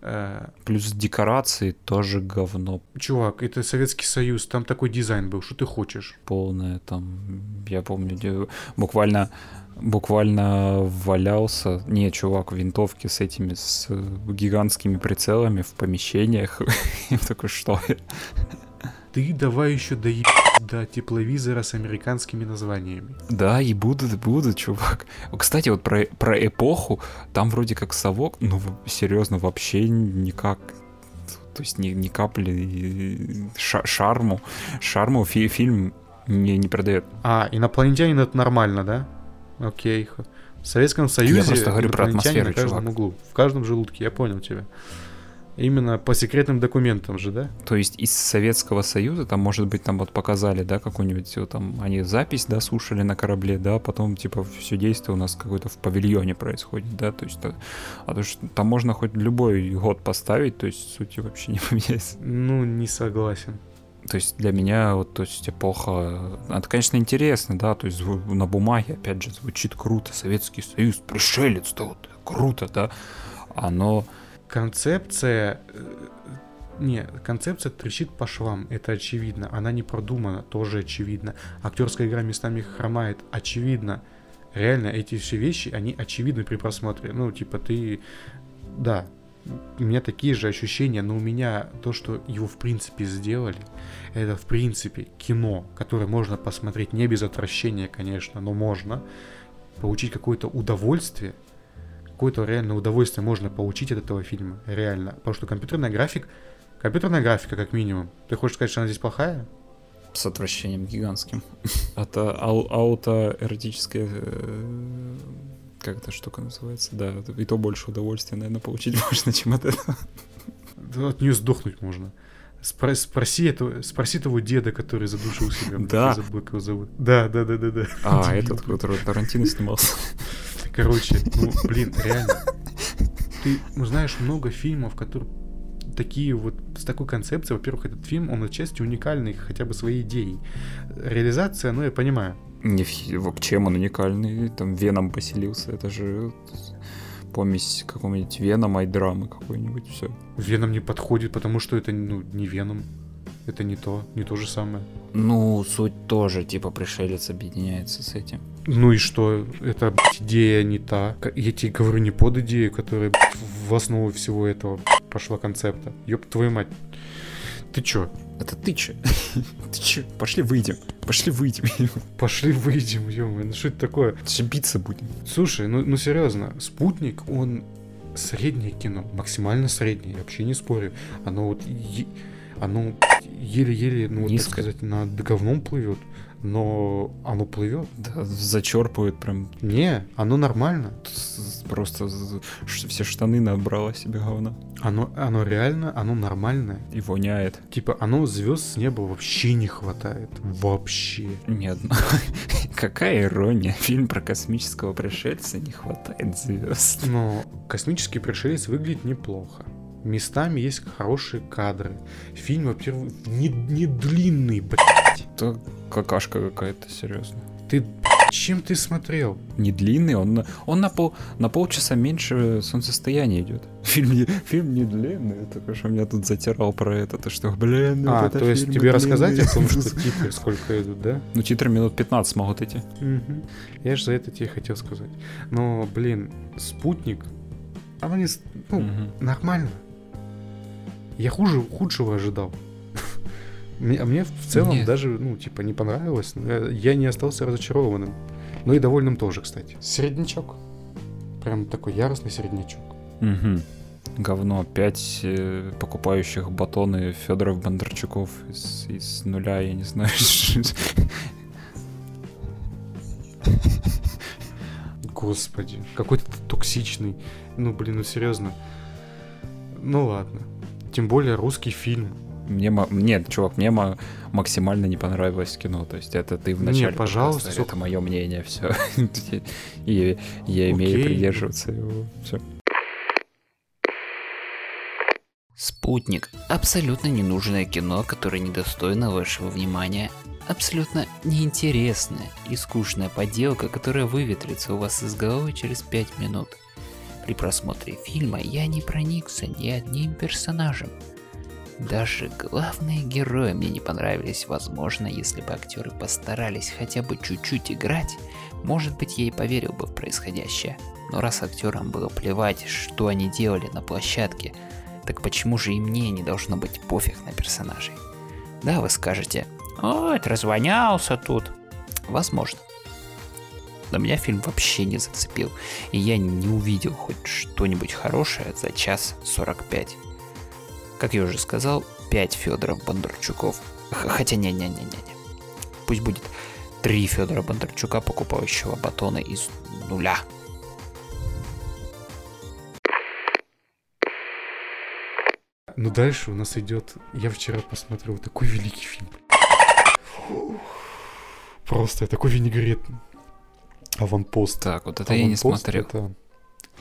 Э, Плюс декорации тоже говно Чувак, это Советский Союз, там такой дизайн был, что ты хочешь? полное. Там, я помню, буквально буквально валялся, не, чувак, винтовки с этими, с гигантскими прицелами в помещениях. Я такой, что? Ты давай еще доеб до тепловизора с американскими названиями. Да, и будут, будут, чувак. Кстати, вот про, про эпоху, там вроде как совок, ну, серьезно, вообще никак, то есть ни, ни капли ша- шарму, шарму фи- фильм не, не продает. А, инопланетянин это нормально, да? Окей. В Советском Союзе просто говорю про атмосферу, на каждом чувак. углу, в каждом желудке, я понял тебя. Именно по секретным документам же, да? То есть из Советского Союза, там, может быть, там вот показали, да, какую-нибудь, там, они запись, да, слушали на корабле, да, потом, типа, все действие у нас какое-то в павильоне происходит, да, то есть, а, а то, что там можно хоть любой год поставить, то есть сути вообще не поменяется. Ну, не согласен. То есть для меня вот, то есть эпоха, это, конечно, интересно, да, то есть на бумаге, опять же, звучит круто, Советский Союз, пришелец, да, вот, круто, да, оно, Концепция... э, Не, концепция трещит по швам, это очевидно. Она не продумана, тоже очевидно. Актерская игра местами хромает, очевидно. Реально, эти все вещи, они очевидны при просмотре. Ну, типа, ты... Да, у меня такие же ощущения, но у меня то, что его в принципе сделали, это в принципе кино, которое можно посмотреть не без отвращения, конечно, но можно получить какое-то удовольствие, какое-то реальное удовольствие можно получить от этого фильма, реально. Потому что компьютерная график, компьютерная графика как минимум. Ты хочешь сказать, что она здесь плохая? с отвращением гигантским. Это ау- аутоэротическая... э, Как эта штука называется? Да, и то больше удовольствия, наверное, получить можно, чем от этого. Да От нее сдохнуть можно. Спро- спроси, этого, спроси того деда, который задушил себя. Да. забыл, его зовут. Да, да, да, да, да. А, этот, который Тарантино снимался. Короче, ну, блин, реально. Ты, ну, знаешь, много фильмов, которые такие вот с такой концепцией. Во-первых, этот фильм, он отчасти уникальный хотя бы своей идеей. Реализация, ну, я понимаю. Не в- чем он уникальный, там Веном поселился, это же помесь какого-нибудь Венома и драмы какой-нибудь, все. Веном не подходит, потому что это, ну, не Веном. Это не то, не то же самое. Ну, суть тоже, типа, пришелец объединяется с этим. Ну и что? Это, блядь, идея не та. Я тебе говорю не под идею, которая блядь, в основу всего этого пошла концепта. Ёб твою мать. Ты чё? Это ты че? Ты че? Пошли выйдем. Пошли выйдем. Пошли выйдем, ё ну что это такое? Биться будем. Слушай, ну, ну серьезно, спутник, он среднее кино, максимально среднее, я вообще не спорю. Оно вот, оно еле-еле, ну вот так Низко. сказать, над говном плывет, но оно плывет. Да, зачерпывает прям Не, оно нормально. просто все штаны набрало себе говна. Оно, оно реально, оно нормальное. И воняет. Типа, оно звезд с неба вообще не хватает. Вообще. Нет, ну, какая ирония. Фильм про космического пришельца не хватает звезд. Но космический пришелец выглядит неплохо. Местами есть хорошие кадры. Фильм, во-первых, не, не длинный, блядь. Это какашка какая-то, серьезно. Ты, блядь, чем ты смотрел? Не длинный, он, на- он на, пол, на полчаса меньше солнцестояния идет. Фильм не, фильм не длинный, только что меня тут затирал про это, то что, блин, ну а, вот то есть тебе рассказать о том, что титры сколько идут, да? Ну, титры минут 15 могут идти. Мгм. Я же за это тебе хотел сказать. Но, блин, спутник, оно не... Ну, Мгм. нормально. Я хуже, худшего ожидал. Мне, а мне в целом Нет. даже, ну, типа, не понравилось. Я не остался разочарованным. Ну и довольным тоже, кстати. Среднячок. Прям такой яростный среднячок. Мгм. Говно. Пять э, покупающих батоны Федоров Бондарчуков из, из нуля, я не знаю. Господи, какой-то токсичный. Ну, блин, ну серьезно. Ну ладно. Тем более русский фильм. Мне, ма- нет, чувак, мне ма- максимально не понравилось кино. То есть это ты в Не, начале пожалуйста, это мое мнение, все. И я имею придерживаться его. Все. Спутник – абсолютно ненужное кино, которое недостойно вашего внимания. Абсолютно неинтересная и скучная поделка, которая выветрится у вас из головы через 5 минут. При просмотре фильма я не проникся ни одним персонажем. Даже главные герои мне не понравились. Возможно, если бы актеры постарались хотя бы чуть-чуть играть, может быть, я и поверил бы в происходящее. Но раз актерам было плевать, что они делали на площадке, так почему же и мне не должно быть пофиг на персонажей? Да, вы скажете, ой, ты развонялся тут. Возможно. Но меня фильм вообще не зацепил, и я не увидел хоть что-нибудь хорошее за час 45. Как я уже сказал, 5 Федоров Бондарчуков. Хотя не-не-не-не. Пусть будет 3 Федора Бондарчука, покупающего батоны из нуля. Ну дальше у нас идет... Я вчера посмотрел такой великий фильм. Фу. Просто такой винегрет Аванпост. Так, вот это я не Аванпост смотрел. Это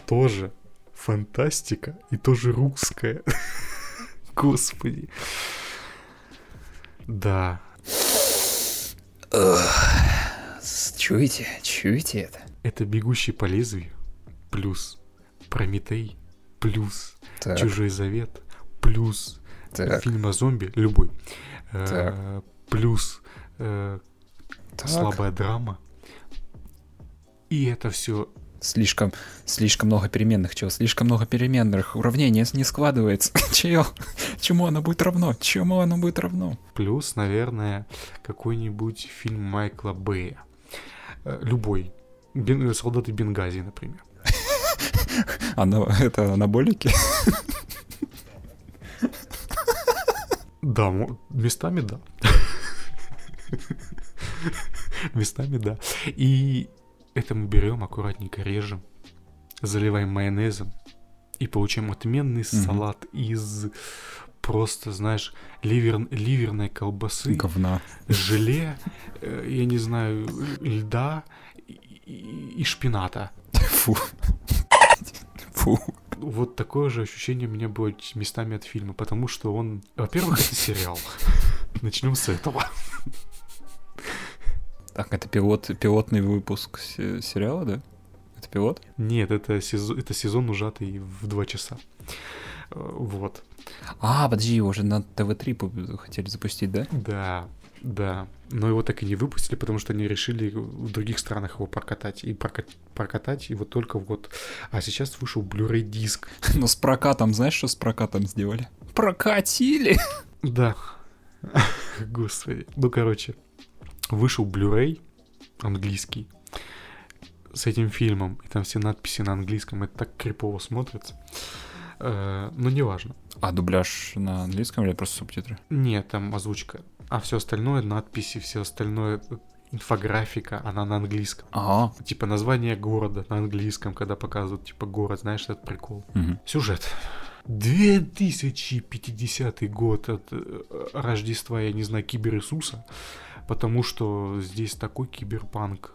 тоже фантастика и тоже русская. Господи. Да. Чуете? Чуете это? Это «Бегущий по лезвию» плюс «Прометей» плюс Так, «Чужой завет» плюс так, фильм о зомби любой э, Так. плюс э, так. слабая драма. И это все Слишком, слишком много переменных, чего? Слишком много переменных. Уравнение не складывается. Чего? Чему оно будет равно? Чему оно будет равно? плюс, наверное, какой-нибудь фильм Майкла Бэя. Э, Любой. Бен- Солдаты Бенгази, например. Оно, это анаболики? Да, местами да. Местами да. И это мы берем, аккуратненько режем, заливаем майонезом и получаем отменный салат из просто, знаешь, ливер, ливерной колбасы, Говна. желе, э, я не знаю, льда и, и- и шпината. Фу. Фу. Вот такое же ощущение у меня было местами от фильма, потому что он, во-первых, это сериал. Начнем с этого. Так, это пилот, пилотный выпуск се- сериала, да? Это пилот? Нет, это сезон, это сезон ужатый в два часа. Э, Вот. А, подожди, его же на ТВ-3 пу- хотели запустить, да? Да, да. Но его так и не выпустили, потому что они решили в других странах его прокатать. И прока- прокатать его только вот... А сейчас вышел Blu-ray диск. Но с прокатом, знаешь, что с прокатом сделали? Прокатили! Да. Господи. Ну, короче, вышел Blu-ray английский с этим фильмом, и там все надписи на английском, это так крипово смотрится. Э, Но неважно. А дубляж на английском или просто субтитры? Нет, там озвучка. А все остальное, надписи, все остальное, инфографика, она на английском. Ага. Типа название города на английском, когда показывают, типа, город, знаешь, этот прикол. Мгм. Сюжет. 2050 год от э, Рождества, я не знаю, Кибер Иисуса, потому что здесь такой киберпанк.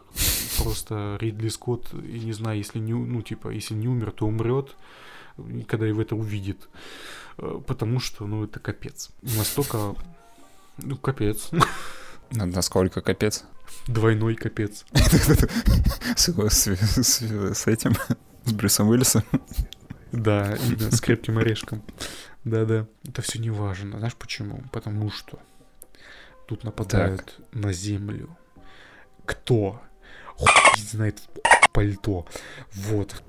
Просто Ридли Скотт, я не знаю, если не, ну, типа, если не умер, то умрет, когда его это увидит. Э, Потому что, ну, это капец. Настолько, ну, капец. На- Насколько капец? Двойной капец. С этим, с Брюсом Уиллисом. Да, именно с крепким орешком. Да-да. Это все не важно. Знаешь почему? Потому что тут нападают на землю. Кто? Хуй знает пальто. Вот.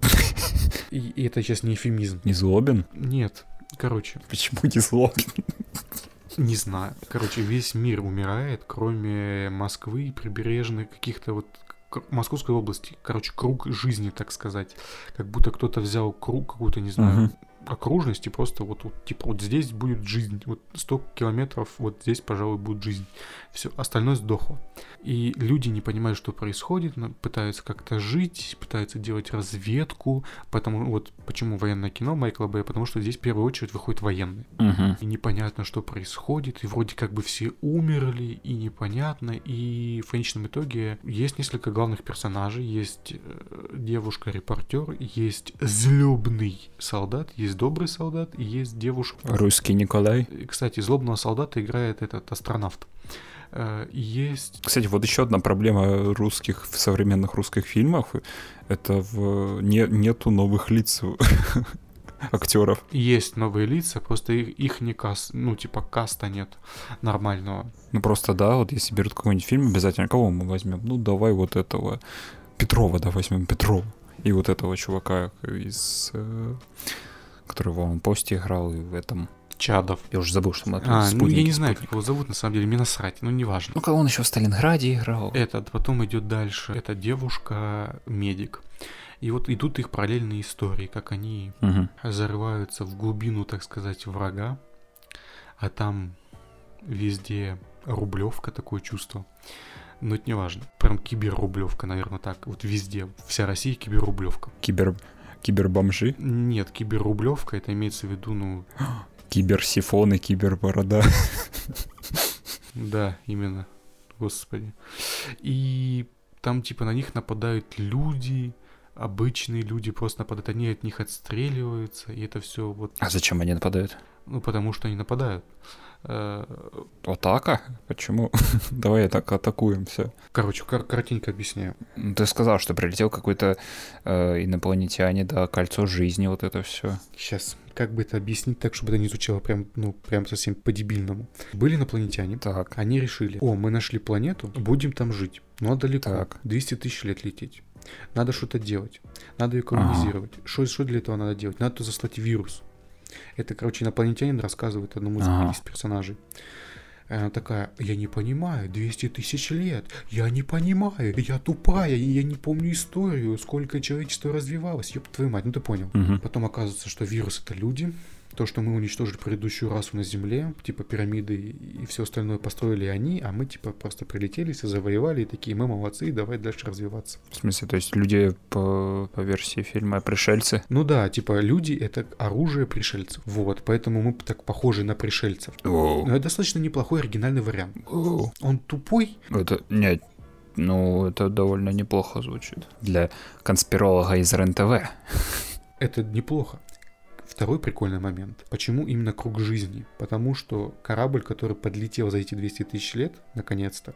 И, и это сейчас не эфемизм. Не злобен? Нет. Короче, Почему не злобен? не знаю. Короче, весь мир умирает, кроме Москвы и прибережных каких-то вот Московской области. Короче, круг жизни, так сказать. Как будто кто-то взял круг какую-то, не знаю, Мгм. Окружность и просто вот, вот типа вот здесь будет жизнь, вот 100 километров, вот здесь, пожалуй, будет жизнь. Все, остальное сдохло. И люди не понимают, что происходит, пытаются как-то жить, пытаются делать разведку, потому вот почему военное кино Майкла Бэя, потому что здесь в первую очередь выходят военные. Мгм. И непонятно, что происходит, и вроде как бы все умерли, и непонятно, и в конечном итоге есть несколько главных персонажей, есть э, девушка-репортер, есть злобный солдат, есть добрый солдат, и есть девушка. Русский Николай. Кстати, злобного солдата играет этот астронавт. Э, Есть Кстати, вот еще одна проблема русских в современных русских фильмах это в не, нету новых лиц актеров. есть новые лица, просто их, их не каст, ну типа каста нет нормального. Ну просто да, вот если берут какой-нибудь фильм, обязательно кого мы возьмем? Ну давай вот этого Петрова, да, возьмем Петрова. И вот этого чувака из э, который в «Аванпосте» играл и в этом. Чадов. Я уже забыл, что мы А, ну я не знаю, как «Спутник». его зовут, на самом деле, мне насрать, ну неважно. Ну, кого он еще в Сталинграде играл? Этот, потом идет дальше. Это девушка-медик. И вот идут их параллельные истории, как они Мгм. зарываются в глубину, так сказать, врага, а там везде рублевка, такое чувство. Но это не важно. Прям киберрублевка, наверное, так. Вот везде. Вся Россия киберрублевка. Кибер... Кибербомжи? Нет, киберрублевка, это имеется в виду, ну, Киберсифон и киберборода. Да, именно. Господи. И там, типа, на них нападают люди, обычные люди просто нападают, они от них отстреливаются, и это все вот... А зачем они нападают? Ну, потому что они нападают. Э, Атака? Почему? Давай так атакуем все. Короче, кор- коротенько объясняю. Ну, Ты сказал, что прилетел какой-то э, инопланетяне, да, кольцо жизни, вот это все. Сейчас, как бы это объяснить так, чтобы это не звучало прям, ну, прям совсем по-дебильному. Были инопланетяне, Так. они решили, о, мы нашли планету, будем там жить. Но далеко, Так. 200 тысяч лет лететь. Надо что-то делать, надо ее колонизировать. Что, что для этого надо делать? Надо заслать вирус. Это, короче, инопланетянин рассказывает одному из, Ага. из персонажей. И Она такая, я не понимаю, 200 тысяч лет, я не понимаю, я тупая, я не помню историю, сколько человечество развивалось, ёб твою мать, ну ты понял. Мгм. Потом оказывается, что вирус это люди, то, что мы уничтожили предыдущую расу на Земле, типа пирамиды и все остальное построили они, а мы типа просто прилетели, все завоевали и такие, мы молодцы, давай дальше развиваться. В смысле, то есть люди по, по версии фильма пришельцы? Ну да, типа люди это оружие пришельцев, вот, поэтому мы так похожи на пришельцев. Оу. Но это достаточно неплохой оригинальный вариант. Оу. Он тупой, Это, нет, ну, это довольно неплохо звучит. Для конспиролога из РЕН-ТВ. это неплохо. Второй прикольный момент. Почему именно круг жизни? Потому что корабль, который подлетел за эти 200 тысяч лет, наконец-то,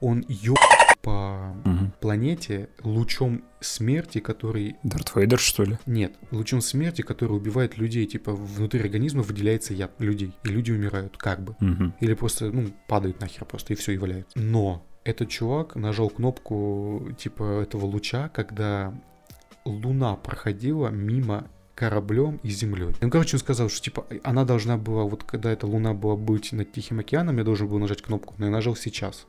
он ё по Мгм. планете лучом смерти, который... Дарт Вейдер, что ли? Нет, лучом смерти, который убивает людей. Типа внутри организма выделяется яд людей. И люди умирают, как бы. Мгм. Или просто, ну, падают нахер просто, и все, и валяются. Но этот чувак нажал кнопку, типа, этого луча, когда Луна проходила мимо кораблем и землей. Ну, короче, он сказал, что, типа, она должна была, вот когда эта Луна была быть над Тихим океаном, я должен был нажать кнопку, но я нажал сейчас.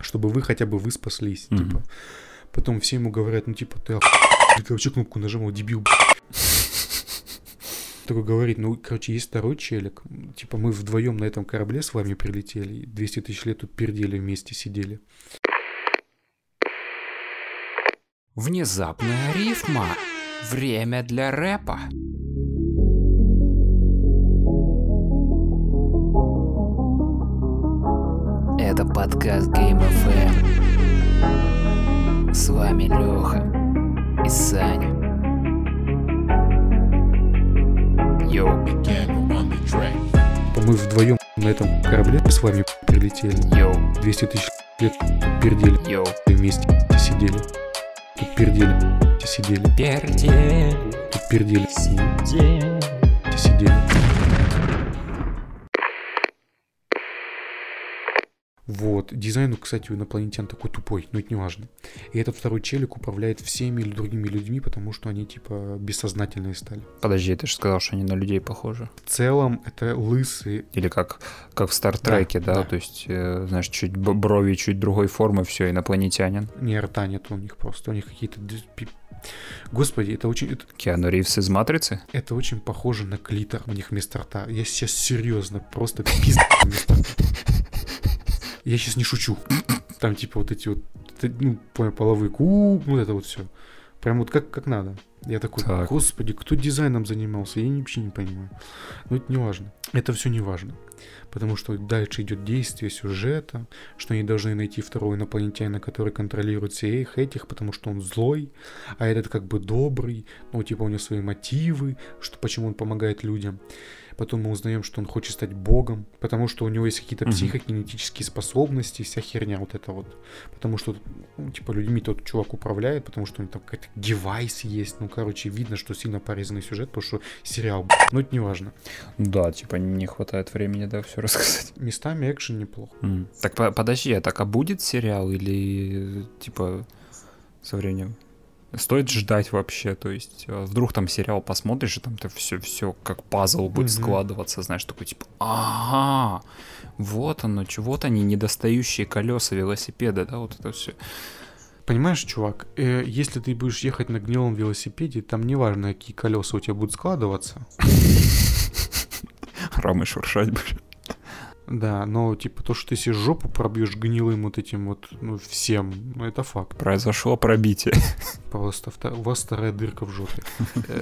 Чтобы вы хотя бы вы спаслись, Мгм. типа. Потом все ему говорят, ну, типа, ты охуел, ты вообще кнопку нажимал, дебил, б***ь». Такой говорит, ну, короче, есть второй челик. Типа, мы вдвоем на этом корабле с вами прилетели. и 200 тысяч лет тут пердели вместе, сидели. Внезапная рифма. Время для рэпа. Это подкаст Game FM. С вами Леха и Саня. Йоу, мы вдвоем на этом корабле с вами прилетели. йоу, 200 тысяч лет пердели йоу. вместе, сидели. Тут пердели, сидели. Пердель, Тут пердели, сидел. сидели. Вот. Дизайн, кстати, у инопланетян такой тупой, но это не важно. И этот второй челик управляет всеми или другими людьми, потому что они, типа, бессознательные стали. Подожди, ты же сказал, что они на людей похожи. В целом, это лысые. Или как, как в Стартреке, да, да. То есть, э, знаешь, чуть брови чуть другой формы, все, инопланетянин. Не рта нет у них просто. У них какие-то... Господи, это очень... Это, Киану Ривз из Матрицы? это очень похоже на клитор у них вместо рта. Я сейчас серьезно, просто рта. Я сейчас не шучу. Там типа вот эти вот, ну, половые ку, вот это вот все. Прям вот как, как надо. Я такой, Так. господи, кто дизайном занимался? Я вообще не понимаю. Но это не важно. Это все не важно. Потому что дальше идет действие сюжета, что они должны найти второго инопланетянина, который контролирует всех этих, потому что он злой, а этот как бы добрый, ну, типа у него свои мотивы, что почему он помогает людям. Потом мы узнаем, что он хочет стать богом, потому что у него есть какие-то психокинетические способности, вся херня вот это вот. Потому что, ну, типа, людьми тот чувак управляет, потому что у него там какой-то девайс есть. Ну, короче, видно, что сильно порезанный сюжет, потому что сериал, но это не важно. Да, типа не хватает времени, да, все рассказать. Местами экшен неплох. М. Так по- подожди, а так а будет сериал или типа со временем? Стоит ждать вообще, то есть э, вдруг там сериал посмотришь, и там ты все, все как пазл будет Мгм. складываться, знаешь, такой типа, ага, вот оно, чего вот они недостающие колеса велосипеда, да, вот это все. Понимаешь, чувак, э, если ты будешь ехать на гнилом велосипеде, там неважно, какие колеса у тебя будут складываться. Рамы шуршать будешь. Да, но типа то, что ты себе жопу пробьешь гнилым вот этим вот, ну, всем, ну, это факт. Произошло пробитие. Просто у вас вторая дырка в жопе.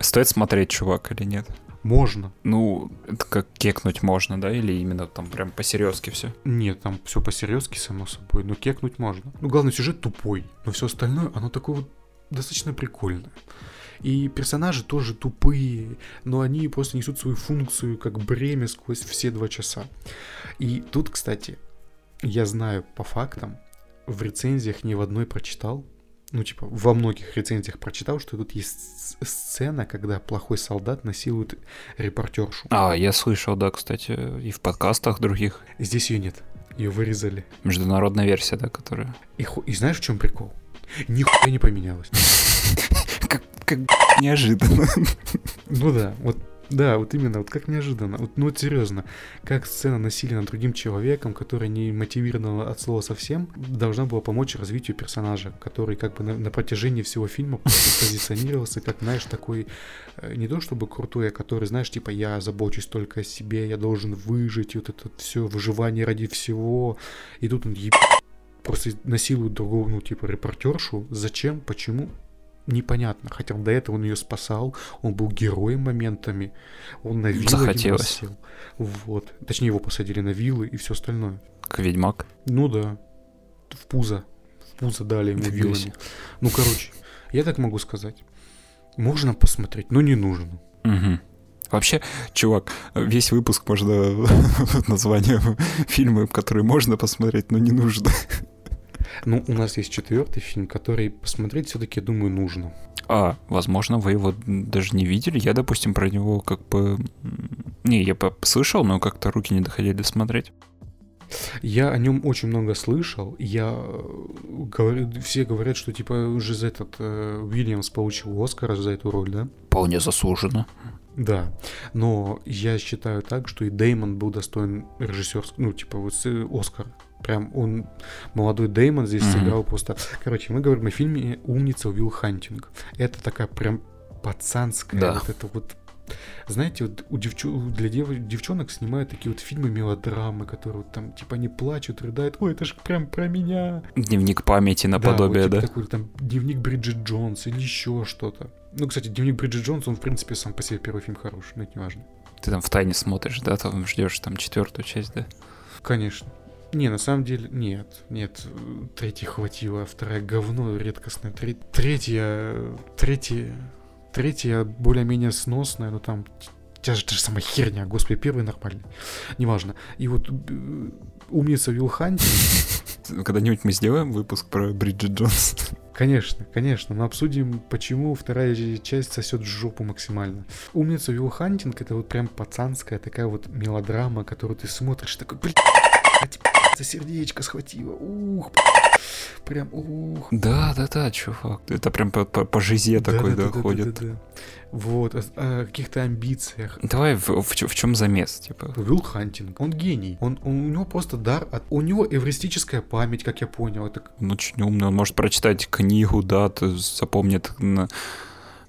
Стоит смотреть, чувак, или нет? Можно. Ну, это как кекнуть можно, да? Или именно там прям по-серьезки все? Нет, там все по-серьезки, само собой, но кекнуть можно. Ну, главный сюжет тупой, но все остальное, оно такое вот достаточно прикольное. И персонажи тоже тупые, но они просто несут свою функцию как бремя сквозь все два часа. И тут, кстати, я знаю по фактам, в рецензиях ни в одной прочитал, ну, типа, во многих рецензиях прочитал, что тут есть сцена, когда плохой солдат насилует репортершу. А, я слышал, да, кстати, и в подкастах других. Здесь ее нет. Ее вырезали. Международная версия, да, которая. И, и знаешь, в чем прикол? Нихуя не поменялось. Как, как неожиданно. Ну да, вот да, вот именно, вот как неожиданно. Вот, ну вот серьезно, как сцена насилия над другим человеком, которая не мотивирована от слова совсем, должна была помочь развитию персонажа, который как бы на, на протяжении всего фильма позиционировался как, знаешь, такой, э, не то чтобы крутой, а который, знаешь, типа, я забочусь только о себе, я должен выжить, и вот это все выживание ради всего. И тут он еб... просто насилует другого, ну, типа, репортершу. Зачем? Почему? Непонятно. Хотя до этого он ее спасал, он был героем моментами, он на виллы Захотелось. сел. Вот. Точнее, его посадили на виллы и все остальное. Как Ведьмак. Ну да. В пузо. В пузо дали ему виллами. Ну, короче, я так могу сказать. Можно посмотреть, но не нужно. Мгм. Вообще, чувак, весь выпуск можно название фильма, которые можно посмотреть, но не нужно. Ну, у нас есть четвертый фильм, который посмотреть все-таки, думаю, нужно. А, возможно, вы его даже не видели. Я, допустим, про него как бы... Не, я слышал, но как-то руки не доходили досмотреть. Я о нем очень много слышал. Я э, говорю, все говорят, что типа уже за этот э, Уильямс получил Оскар за эту роль, да? Вполне заслуженно. Да, но я считаю так, что и Деймон был достоин режиссерского, ну, типа, вот с- Оскар. Прям он, молодой Деймон здесь Мгм. сыграл просто... Короче, мы говорим о фильме «Умница Уилл Хантинг». Это такая прям пацанская, Да. вот это вот... Знаете, вот у девчу- для дев- девчонок снимают такие вот фильмы мелодрамы, которые вот там, типа, они плачут, рыдают. Ой, это же прям про меня. Дневник памяти наподобие, вот, да? типа такой там дневник Бриджит Джонс или еще что-то. Ну, кстати, дневник Бриджит Джонс, он, в принципе, сам по себе первый фильм хороший, но это не важно. Ты там в тайне смотришь, да, там ждешь там четвертую часть, да? Конечно. Не, на самом деле, нет, нет, третья хватило, а вторая говно редкостная, Тре- третья, третья, третья более-менее сносная, но там та же, та же самая херня, господи, первый нормальный, неважно. И вот э, умница Уилл Хантинг, Когда-нибудь мы сделаем выпуск про Бриджит Джонс. Конечно, конечно. Мы обсудим, почему вторая часть сосет жопу максимально. Умница Уилл Хантинг это вот прям пацанская такая вот мелодрама, которую ты смотришь, такой, блядь, за сердечко схватило, ух, прям, ух. Да, да, да, чувак. Это прям по, по, по жизе такой, да, ходит. да. Вот, о, о каких-то амбициях. Давай в, в, в чем замес, типа? Вилл Хантинг, он гений. Он, он- у него просто дар, от, у него эвристическая память, как я понял. Это Он очень умный, он может прочитать книгу, да, запомнит на,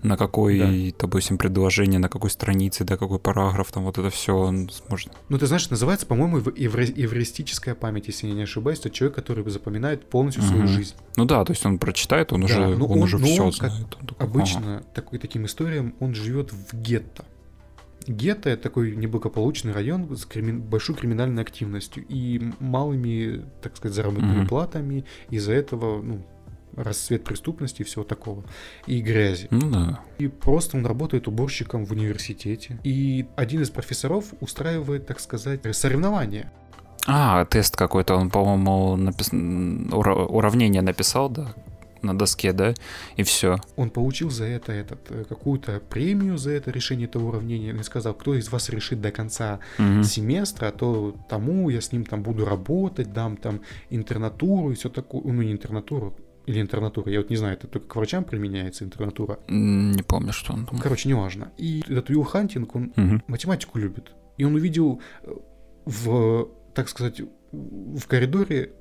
на какой, допустим, предложение, на какой странице, да, какой параграф, там вот это все он сможет. Ну, ты знаешь, называется, по-моему, эвристическая память, если я не ошибаюсь. Это человек, который запоминает полностью свою Мгм. жизнь. Ну да, то есть он прочитает, он Да, уже, ну он, он- уже ну все он знает. Он такой, ага. Обычно такой, таким историям он живет в гетто. Гетто это такой неблагополучный район с крими- большой криминальной активностью и малыми, так сказать, заработными Мгм. платами. Из-за этого, ну, расцвет преступности и всего такого. И грязи. Ну да. И просто он работает уборщиком в университете. И один из профессоров устраивает, так сказать, соревнования. А, тест какой-то, он, по-моему, напис... ура- уравнение написал, да, на доске, да, и все. Он получил за это этот, э, какую-то премию за это решение этого уравнения. Он сказал, кто из вас решит до конца семестра, то тому я с ним там буду работать, дам там интернатуру и все такое. Ну, не интернатуру, или интернатура, я вот не знаю, это только к врачам применяется интернатура. Не помню, что он там. Короче, неважно. И этот Уилл Хантинг, он Мгм. математику любит. И он увидел э, в, так сказать, в коридоре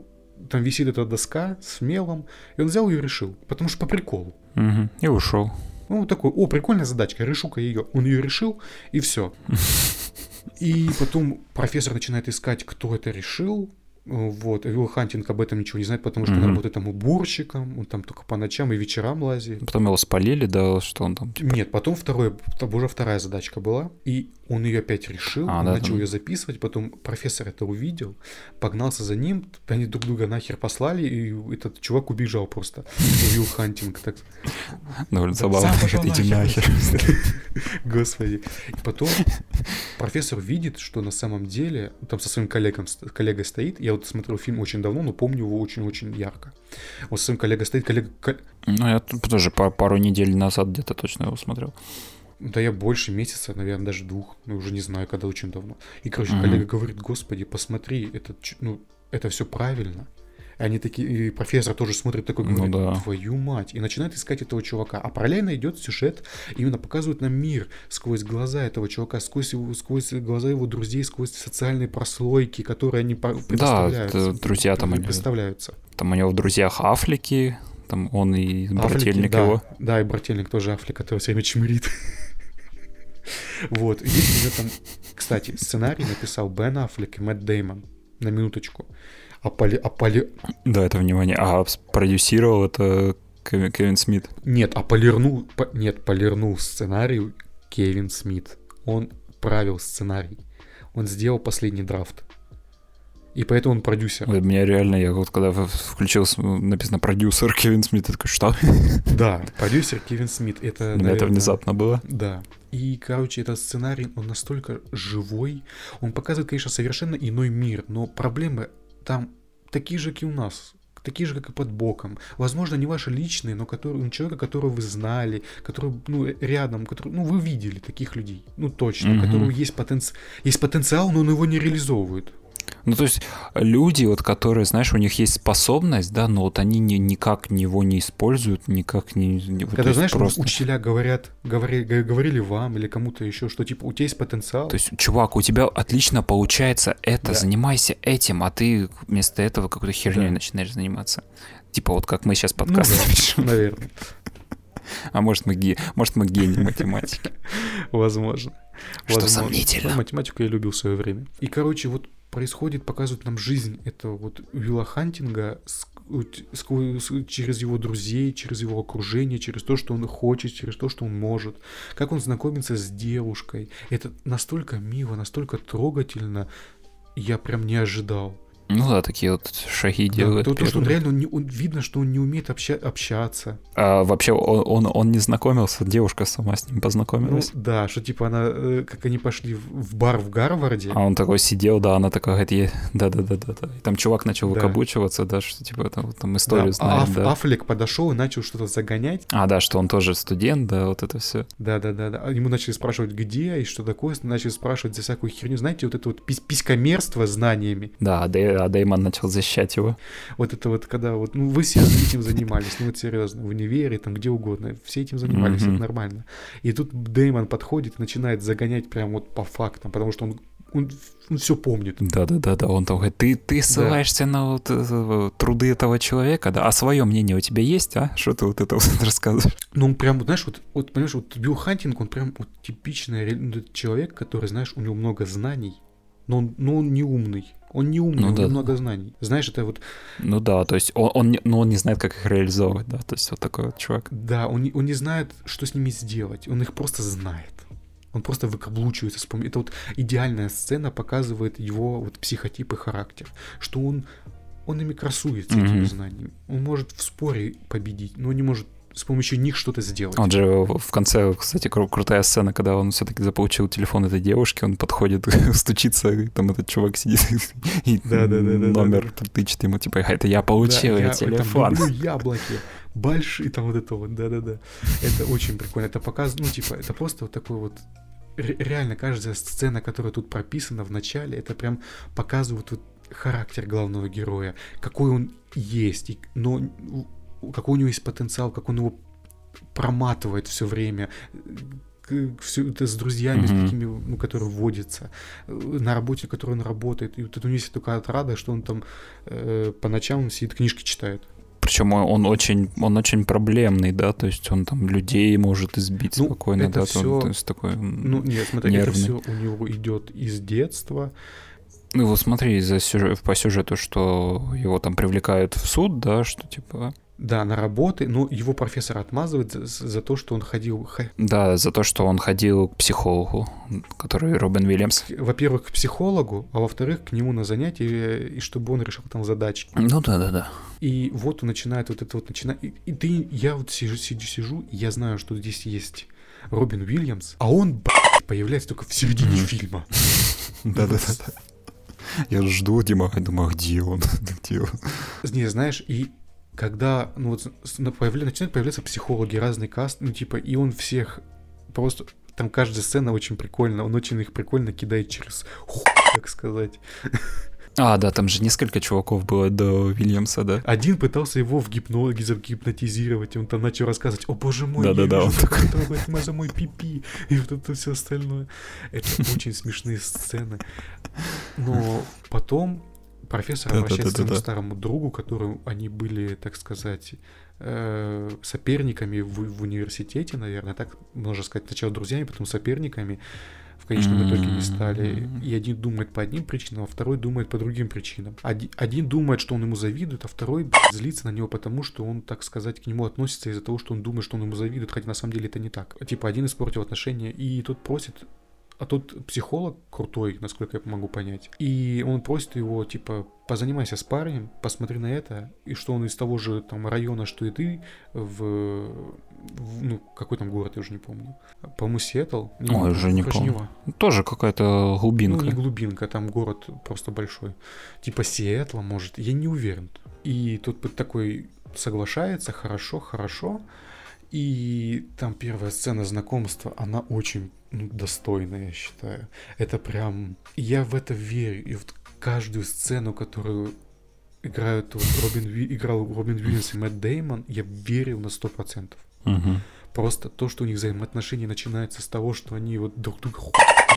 там висит эта доска с мелом, и он взял ее и решил, потому что по приколу. Мгм. И ушел. Ну, вот такой, о, прикольная задачка, решу-ка ее. Он ее решил, и все. И потом профессор начинает искать, кто это решил. Вот, и Уилл Хантинг об этом ничего не знает, потому что Мгм. он работает там уборщиком, он там только по ночам и вечерам лазит. Потом его спалили, да, что он там, типа... Нет, потом второе, там уже вторая задачка была, и он ее опять решил, А, он да, начал там- ее записывать, потом профессор это увидел, погнался за ним, они друг друга нахер послали, и этот чувак убежал просто. Уилл Хантинг, так Довольно забавно. Иди нахер. Господи. И потом профессор видит, что на самом деле там со своим коллегом, коллегой стоит. Я вот смотрел фильм очень давно, но помню его очень-очень ярко. Вот со своим коллегой стоит, коллега... ко- Ну, я тоже па- пару недель назад где-то точно его смотрел. Да я больше месяца, наверное, даже двух, ну уже не знаю, когда очень давно. И, короче, Мгм. коллега говорит, господи, посмотри, это, ну, это все правильно. И они такие, и профессор тоже смотрит такой, Ну говорит, да. твою мать, и начинает искать этого чувака. А параллельно идет сюжет, именно показывают нам мир сквозь глаза этого чувака, сквозь, его, сквозь глаза его друзей, сквозь социальные прослойки, которые они представляются. это друзья там они- представляются. Там у него в друзьях Афлики, там он и брательник да, его. Да, и брательник тоже Афлик, который все время чмырит. Вот, есть у него там, кстати, сценарий написал Бен Аффлек и Мэтт Деймон, на минуточку. А поли, а поли... Да, это внимание. А продюсировал это Кевин, Смит. Нет, а полирнул, по- нет, полирнул сценарий Кевин Смит. Он правил сценарий. Он сделал последний драфт. И поэтому он продюсер. Ой, Меня реально, я вот когда включил, написано продюсер Кевин Смит, я такой, что? Да, продюсер Кевин Смит. Это, Это наверное, внезапно было. Да. И, короче, этот сценарий, он настолько живой, он показывает, конечно, совершенно иной мир, но проблемы там такие же, как и у нас, такие же, как и под боком. Возможно, не ваши личные, но который, ну, человека, которого вы знали, который, ну, рядом, который, ну, вы видели таких людей, ну, точно, у Мгм. которого есть, потенци... есть потенциал, но он его не реализовывает. Ну, то есть люди, вот, которые, знаешь, у них есть способность, да, но вот они ни, никак его не используют, никак не... не- вот, Когда, знаешь, просто... учителя говорят, говори- г- говорили вам или кому-то еще, что, типа, у тебя есть потенциал, То есть, чувак, у тебя отлично получается это, Да. занимайся этим, а ты вместо этого какой-то херней Да. начинаешь заниматься. Типа вот как мы сейчас Ну подкаст да, пишем. наверное. А может мы, ге- может мы гений математики. Возможно. Что Возможно. сомнительно. Ну, математику я любил в свое время. И, короче, вот происходит, показывают нам жизнь этого вот Уилла Хантинга через его друзей, через его окружение, через то, что он хочет, через то, что он может. Как он знакомится с девушкой. Это настолько мило, настолько трогательно. Я прям не ожидал. Ну да, такие вот шаги Да, делают. то, то, что он реально, он не- он- видно, что он не умеет обща- общаться. А вообще он, он, он не знакомился, девушка сама с ним Ну, познакомилась. да, что типа она, э, как они пошли в, бар в Гарварде. А он такой сидел, да, она такая говорит, «Е- да-да-да-да-да. И там чувак начал Да. да, что типа там, там историю Да, знает, Аф- да. Аффлек подошел и начал что-то загонять. А, да, что он тоже студент, да, вот это все. Да, да, да, да. А Ему начали спрашивать, где и что такое. Начали спрашивать за всякую херню. Знаете, вот это вот пись- писькомерство знаниями. Да, а Дэй- а Дэймон начал защищать его. Вот это вот, когда вот, ну, вы все этим занимались, ну, вот серьезно, в универе, там, где угодно, все этим занимались, Мгм. это нормально. И тут Дэймон подходит начинает загонять прям вот по фактам, потому что он, он, все помнит. Да-да-да-да, он там говорит, ты, ты ссылаешься на вот, э, труды этого человека, да, а свое мнение у тебя есть, а? Что ты вот это вот рассказываешь? Ну, он прям, знаешь, вот, вот понимаешь, вот Билл Хантинг, он прям вот типичный ну, человек, который, знаешь, у него много знаний, но он, но он не умный. Он не умный, Ну у него да. много знаний. Знаешь, это вот Ну да, то есть он, он, не- ну, он не знает, как их реализовывать, да, то есть вот такой вот чувак. Да, он не, он не знает, что с ними сделать. Он их просто знает. Он просто выкаблучивается. с пом- Это вот идеальная сцена показывает его вот психотип и характер. Что он, он ими красуется, этими Мгм. знаниями. Он может в споре победить, но не может с помощью них что-то сделать. Он же в конце, кстати, кру- крутая сцена, когда он все-таки заполучил телефон этой девушки, он подходит, стучится, и там этот чувак сидит и номер тычет ему, типа, это я Да, получил я я телефон. яблоки. Большие, там вот это вот, да-да-да. Это очень прикольно. Это показывает, ну, типа, это просто вот такой вот ре- реально каждая сцена, которая тут прописана в начале, это прям показывает вот характер главного героя, какой он есть, и- но какой у него есть потенциал, как он его проматывает все время, все это с друзьями, с Мгм. такими, ну, которые водятся, э, на работе, в которой он работает. И вот это у него есть такая отрада, что он там э, по ночам он сидит, книжки читает. Причем он, он очень, он очень проблемный, да, то есть он там людей может избить Ну, спокойно, это да, то, всё- то есть такой Ну, нет, смотри, это нервный. все у него идет из детства. Ну вот смотри, за сюжет, по сюжету, что его там привлекают в суд, да, что типа... Да, на работы, но его профессор отмазывает за, за то, что он ходил... Да, за то, что он ходил к психологу, который Робин Уильямс. Во-первых, к психологу, а во-вторых, к нему на занятия, и чтобы он решил там задачки. Ну да-да-да. И вот он начинает вот это вот начинает. И, и ты, я вот сижу, сижу, сижу, и я знаю, что здесь есть Робин Уильямс, а он, блядь, появляется только в середине фильма. Да-да-да. Я жду Дима, я думаю, а где он? Где он? Не, знаешь, и когда, ну вот, появля- начинают появляться психологи, разный каст, ну типа, и он всех просто, там каждая сцена очень прикольно, он очень их прикольно кидает через хуй, так сказать. А, да, там же несколько чуваков было до Уильямса, да? Один пытался его в гипнозе загипнотизировать, и он там начал рассказывать, о боже мой, Да-да-да, он трогает ма- за мой пипи, и вот это все остальное. Это очень смешные сцены. Но потом профессор обращается к своему старому другу, которым они были, так сказать, э, соперниками в, в университете, наверное, так можно сказать, сначала друзьями, потом соперниками. В конечном итоге не стали. И один думает по одним причинам, а второй думает по другим причинам. Оди- Один думает, что он ему завидует, а второй блядь, злится на него потому, что он, так сказать, к нему относится из-за того, что он думает, что он ему завидует, хотя на самом деле это не так. Типа один испортил отношения, и тот просит а тот психолог крутой, насколько я могу понять. И он просит его, типа, позанимайся с парнем, посмотри на это, и что он из того же там района, что и ты, в, в- ну, какой там город, я уже не помню. По-моему, Сиэтл. Не, Ой, уже не помню. Тоже какая-то Ну, глубинка. не глубинка, там город просто большой. Типа Сиэтла, может, я не уверен. И тут такой соглашается, хорошо, хорошо. И там первая сцена знакомства, она очень ну, достойная, я считаю. Это прям... Я в это верю. И вот каждую сцену, которую играют вот Робин, играл Робин Уильямс и Мэтт Деймон, я верил на 100%. Мгм. Просто то, что у них взаимоотношения начинаются с того, что они вот друг друга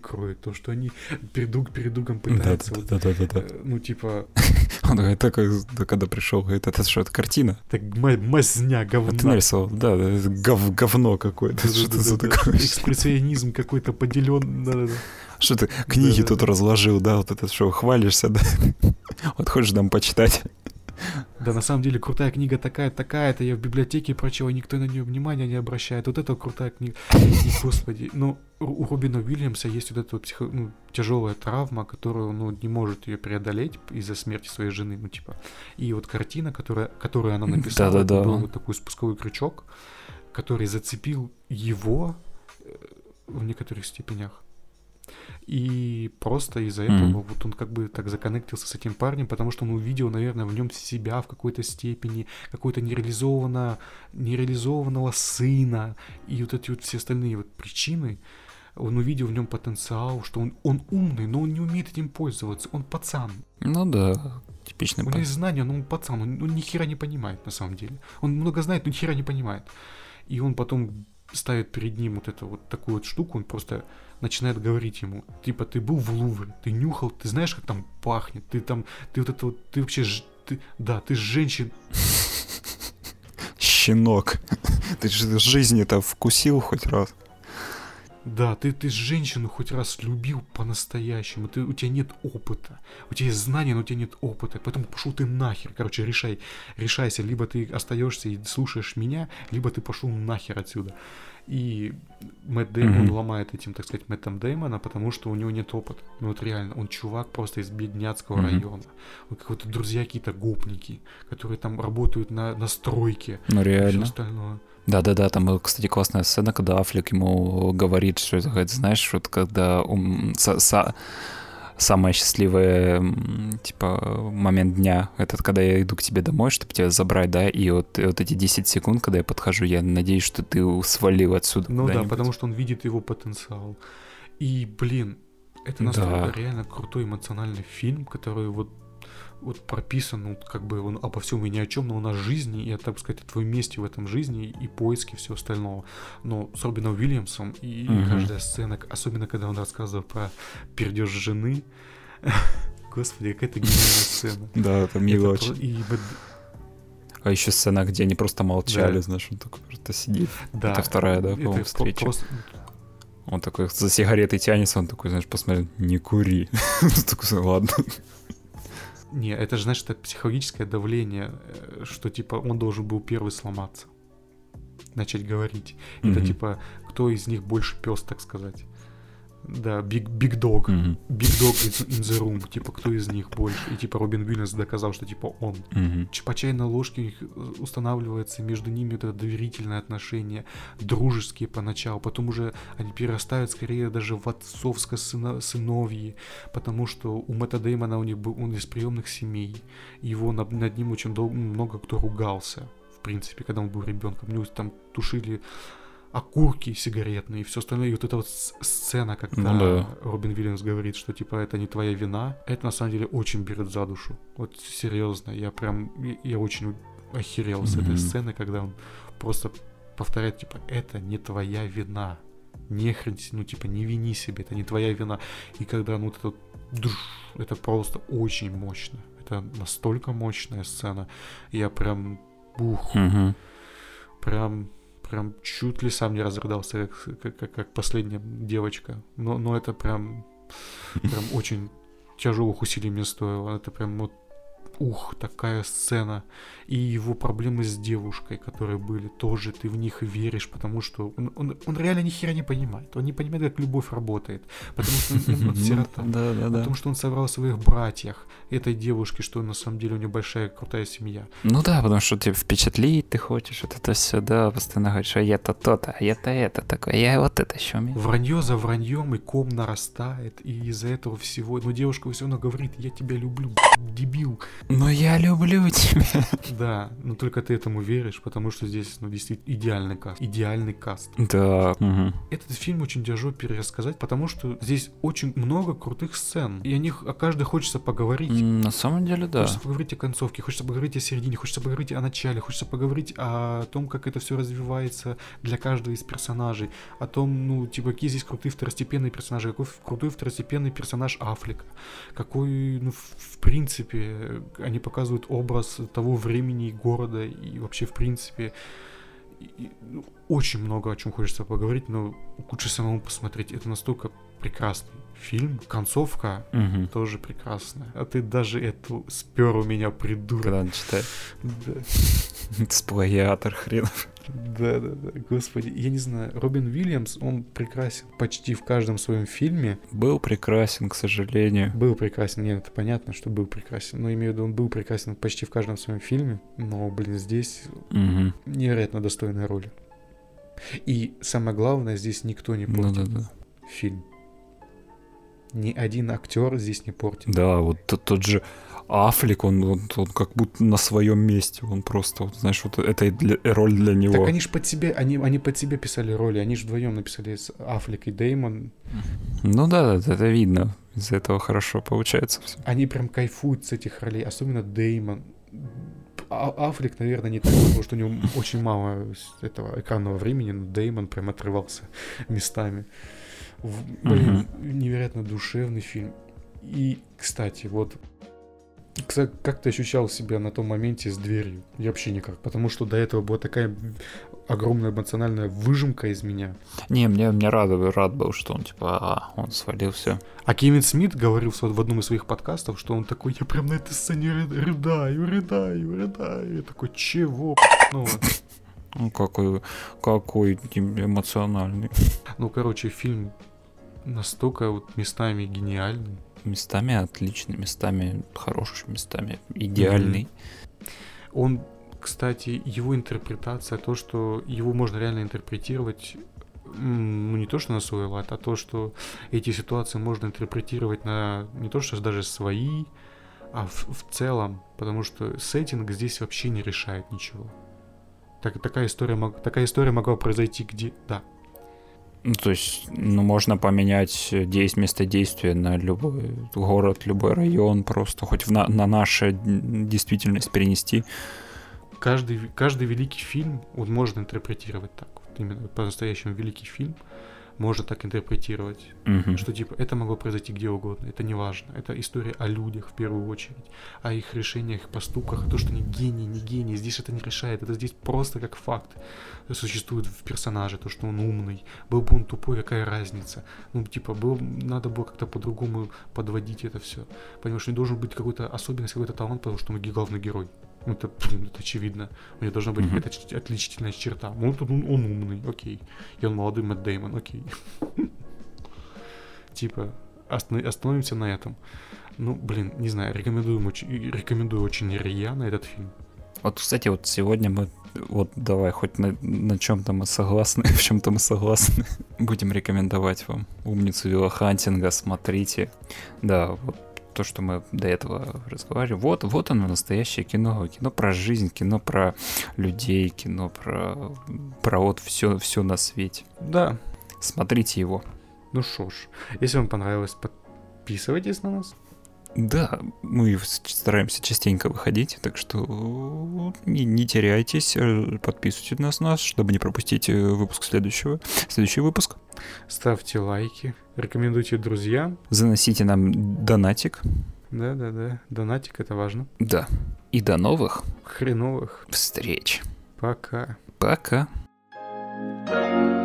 кроют, то, что они перед друг перед другом пытаются вот, Да-да-да-да. э, ну, типа, Он говорит, так, да, когда пришел, говорит, это что, это картина? так ма- мазня, А говна. ты нарисовал? Да, да, гов- говно какое-то. Что это за такое? Экспрессионизм какой-то поделен. Что ты книги тут разложил, да, вот это что, хвалишься, да? Вот хочешь нам почитать? Да, на самом деле крутая книга такая, такая-то, я в библиотеке прочел, никто на нее внимания не обращает. Вот это крутая книга. И, господи, ну, у Робина Уильямса есть вот эта вот психо- ну, тяжелая травма, которую он ну, не может ее преодолеть из-за смерти своей жены, ну, типа. И вот картина, которая, которую она написала, это Да-да-да. был вот такой спусковой крючок, который зацепил его э, в некоторых степенях. И просто из-за Мгм. этого вот он как бы так законнектился с этим парнем, потому что он увидел, наверное, в нем себя в какой-то степени, какой-то нереализованно, нереализованного сына, и вот эти вот все остальные вот причины, он увидел в нем потенциал, что он, он умный, но он не умеет этим пользоваться, он пацан. Ну да, типичный У него пацан. есть знания, но он пацан, он, он ни хера не понимает на самом деле. Он много знает, но ни хера не понимает. И он потом ставит перед ним вот эту вот такую вот штуку, он просто начинает говорить ему, типа, ты был в Лувре, ты нюхал, ты знаешь, как там пахнет, ты там, ты вот это вот, ты вообще, ты, да, ты женщин, Щенок. Ты же жизни-то вкусил хоть раз. Да, ты, ты женщину хоть раз любил по-настоящему, ты, у тебя нет опыта, у тебя есть знания, но у тебя нет опыта, поэтому пошел ты нахер, короче, решай, решайся, либо ты остаешься и слушаешь меня, либо ты пошел нахер отсюда. И Мэтт Дэймон Мгм. ломает этим, так сказать, Мэттом Дэймона, потому что у него нет опыта. Ну вот реально, он чувак просто из бедняцкого Мгм. района. Он какой-то друзья какие-то гопники, которые там работают на, на стройке. Ну и всё реально. остальное. Да-да-да, там, э, кстати, классная сцена, когда Аффлек ему говорит, что это, знаешь, вот когда ум, са- са- самое счастливое, типа, момент дня, этот, когда я иду к тебе домой, чтобы тебя забрать, да, и вот, и вот эти 10 секунд, когда я подхожу, я надеюсь, что ты свалил отсюда Ну да, потому что он видит его потенциал. И, блин, это настолько реально крутой эмоциональный фильм, который вот вот прописан, ну, как бы он обо всем и ни о чем, но он о жизни, и, так сказать, о твоем месте в этом жизни и поиске всего остального. Но с Робином Уильямсом и Мгм. каждая сцена, особенно когда он рассказывал про пердеж жены, господи, какая-то гениальная сцена. Да, это мило А еще сцена, где они просто молчали, Да. знаешь, он такой просто сидит. да, Это вторая, да, по-моему, встреча. просто- Он такой за сигаретой тянется, он такой, знаешь, посмотрел, не кури. Такой, ладно. Не, это же, знаешь, это психологическое давление, э, что, типа, он должен был первый сломаться. Начать говорить. Это, Мгм. типа, кто из них больше пес, так сказать. Да, Big, big Dog. Мгм. Big Dog in, the room. Типа, кто из них больше. И, типа, Робин Уильямс доказал, что, типа, он. Ч- По чайной ложке у них э, устанавливается между ними это доверительное отношение, дружеские поначалу, потом уже они перерастают скорее даже в отцовско-сыновьи, потому что у Мэтта Деймона у них был, он из приемных семей, его над, над ним очень дол- много кто ругался, в принципе, когда он был ребенком, у него там тушили окурки сигаретные и все остальное. И вот эта вот сцена, когда Ну да. Робин Вильямс говорит, что типа это не твоя вина, это на самом деле очень берет за душу. Вот серьезно, я прям, я, очень охерел с этой сцены, когда он просто повторяет, типа, это не твоя вина. Не хрен, ну, типа, не вини себе, это не твоя вина. И когда, ну, вот это, вот душ, это просто очень мощно. Это настолько мощная сцена. Я прям, ух, Мгм. прям, прям чуть ли сам не разрыдался, как, как, как- как последняя девочка. Но, но это прям, прям очень тяжелых усилий мне стоило. Это прям вот ух, такая сцена. И его проблемы с девушкой, которые были, тоже ты в них веришь, потому что он, он, он реально ни хера не понимает. Он не понимает, как любовь работает. Потому что он, он- он сирота. Да, да, О да. том, что он собрал в своих братьях этой девушки, что на самом деле у нее большая крутая семья. Ну да, потому что тебя впечатлить ты хочешь, вот это все, да, постоянно говоришь, а я-то то-то, а я-то это такое, я вот это еще умею. Вранье за враньем, и ком нарастает, и из-за этого всего... Но девушка все равно говорит, я тебя люблю, дебил. Но я люблю тебя. Да, но только ты этому веришь, потому что здесь, ну, действительно, идеальный каст. Идеальный каст. Да. мгм. Этот фильм очень тяжело перерассказать, потому что здесь очень много крутых сцен, и о них о каждой хочется поговорить. На самом деле, да. Хочется поговорить о концовке, хочется поговорить о середине, хочется поговорить о начале, хочется поговорить о том, как это все развивается для каждого из персонажей, о том, ну, типа, какие здесь крутые второстепенные персонажи, какой крутой второстепенный персонаж Аффлека, какой, ну, в, в принципе, они показывают образ того времени и города, и вообще, в принципе, и- ну, очень много о чем хочется поговорить, но лучше самому посмотреть. Это настолько прекрасный фильм. Концовка Мгм. тоже прекрасная. А ты даже эту спер у меня, придурок. Когда начитаешь. Да. Сплагиатор хренов. Да, да, да. Господи, я не знаю. Робин Уильямс, он прекрасен почти в каждом своем фильме. Был прекрасен, к сожалению. Был прекрасен, нет, это понятно, что был прекрасен. Но имею в виду, он был прекрасен почти в каждом своем фильме. Но, блин, здесь Мгм. невероятно достойная роль. И самое главное, здесь никто не Ну портит да, да. фильм. Ни один актер здесь не портит. Да, вот тот, тот же Афлик, он, он, он как будто на своем месте. Он просто, вот, знаешь, вот это и для- роль для него. Так они же под себя, они, они под себя писали роли, они же вдвоем написали с Аффлек и Деймон. Ну да, это, это видно. Из-за этого хорошо получается все. Они прям кайфуют с этих ролей, особенно Деймон. А- Аффлек, наверное, не так, потому что у него очень мало этого экранного времени, но Деймон прям отрывался местами. Блин, невероятно душевный фильм. И, кстати, вот как ты ощущал себя на том моменте с дверью? Я вообще никак, потому что до этого была такая огромная эмоциональная выжимка из меня. Не, мне, мне рад, рад был, что он типа, а, он свалил все. А Кевин Смит говорил в одном из своих подкастов, что он такой, я прям на этой сцене ры- рыдаю, рыдаю, рыдаю. Я такой, чего? Ну. Ну, какой, какой эмоциональный. ну, короче, фильм настолько вот местами гениальный. Местами отличный, местами хороший, местами идеальный. Он, кстати, его интерпретация, то, что его можно реально интерпретировать, ну, не то, что на свой лад, а то, что эти ситуации можно интерпретировать на не то, что даже свои, а в, в целом, потому что сеттинг здесь вообще не решает ничего. Так, такая, история мог- такая история могла произойти где... Да, Ну, то есть, ну, можно поменять э, действие, место действия на любой город, любой район, просто хоть в на, на нашу действительность перенести. каждый, каждый великий фильм вот можно интерпретировать так. Вот именно по-настоящему великий фильм можно так интерпретировать. Мгм. Что типа это могло произойти где угодно, это не важно. Это история о людях в первую очередь, о их решениях, их поступках, то, что они гении, не гении, здесь это не решает. Это здесь просто как факт существует в персонаже, то, что он умный. Был бы он тупой, какая разница? Ну, типа, был, надо было как-то по-другому подводить это все. Понимаешь, у него должен быть какой-то особенность, какой-то талант, потому что он главный герой. Ну, это, это очевидно. У него должна быть какая-то ч- отличительная черта. Вот он, он умный, окей. И он молодой Мэтт Дэймон, окей. Типа, останов- остановимся на этом. Ну, блин, не знаю, рекомендую очень, рекомендую очень рьяно этот фильм. Вот, кстати, вот сегодня мы, вот давай, хоть на, на чем-то мы согласны, в чем-то мы согласны, будем рекомендовать вам «Умницу Виллахантинга», смотрите. Да, вот то, что мы до этого разговаривали, вот, вот оно настоящее кино, кино про жизнь, кино про людей, кино про, про вот все, все на свете. Да, Смотрите его. ну шо ж, если вам понравилось, подписывайтесь на нас. Да, мы стараемся частенько выходить, так что не, не теряйтесь, э, подписывайтесь на нас, чтобы не пропустить э, выпуск следующего, следующий выпуск. Ставьте лайки, рекомендуйте друзьям. Заносите нам донатик. Да-да-да, донатик это важно. Да. И до новых Хреновых. встреч. Пока. Пока. thank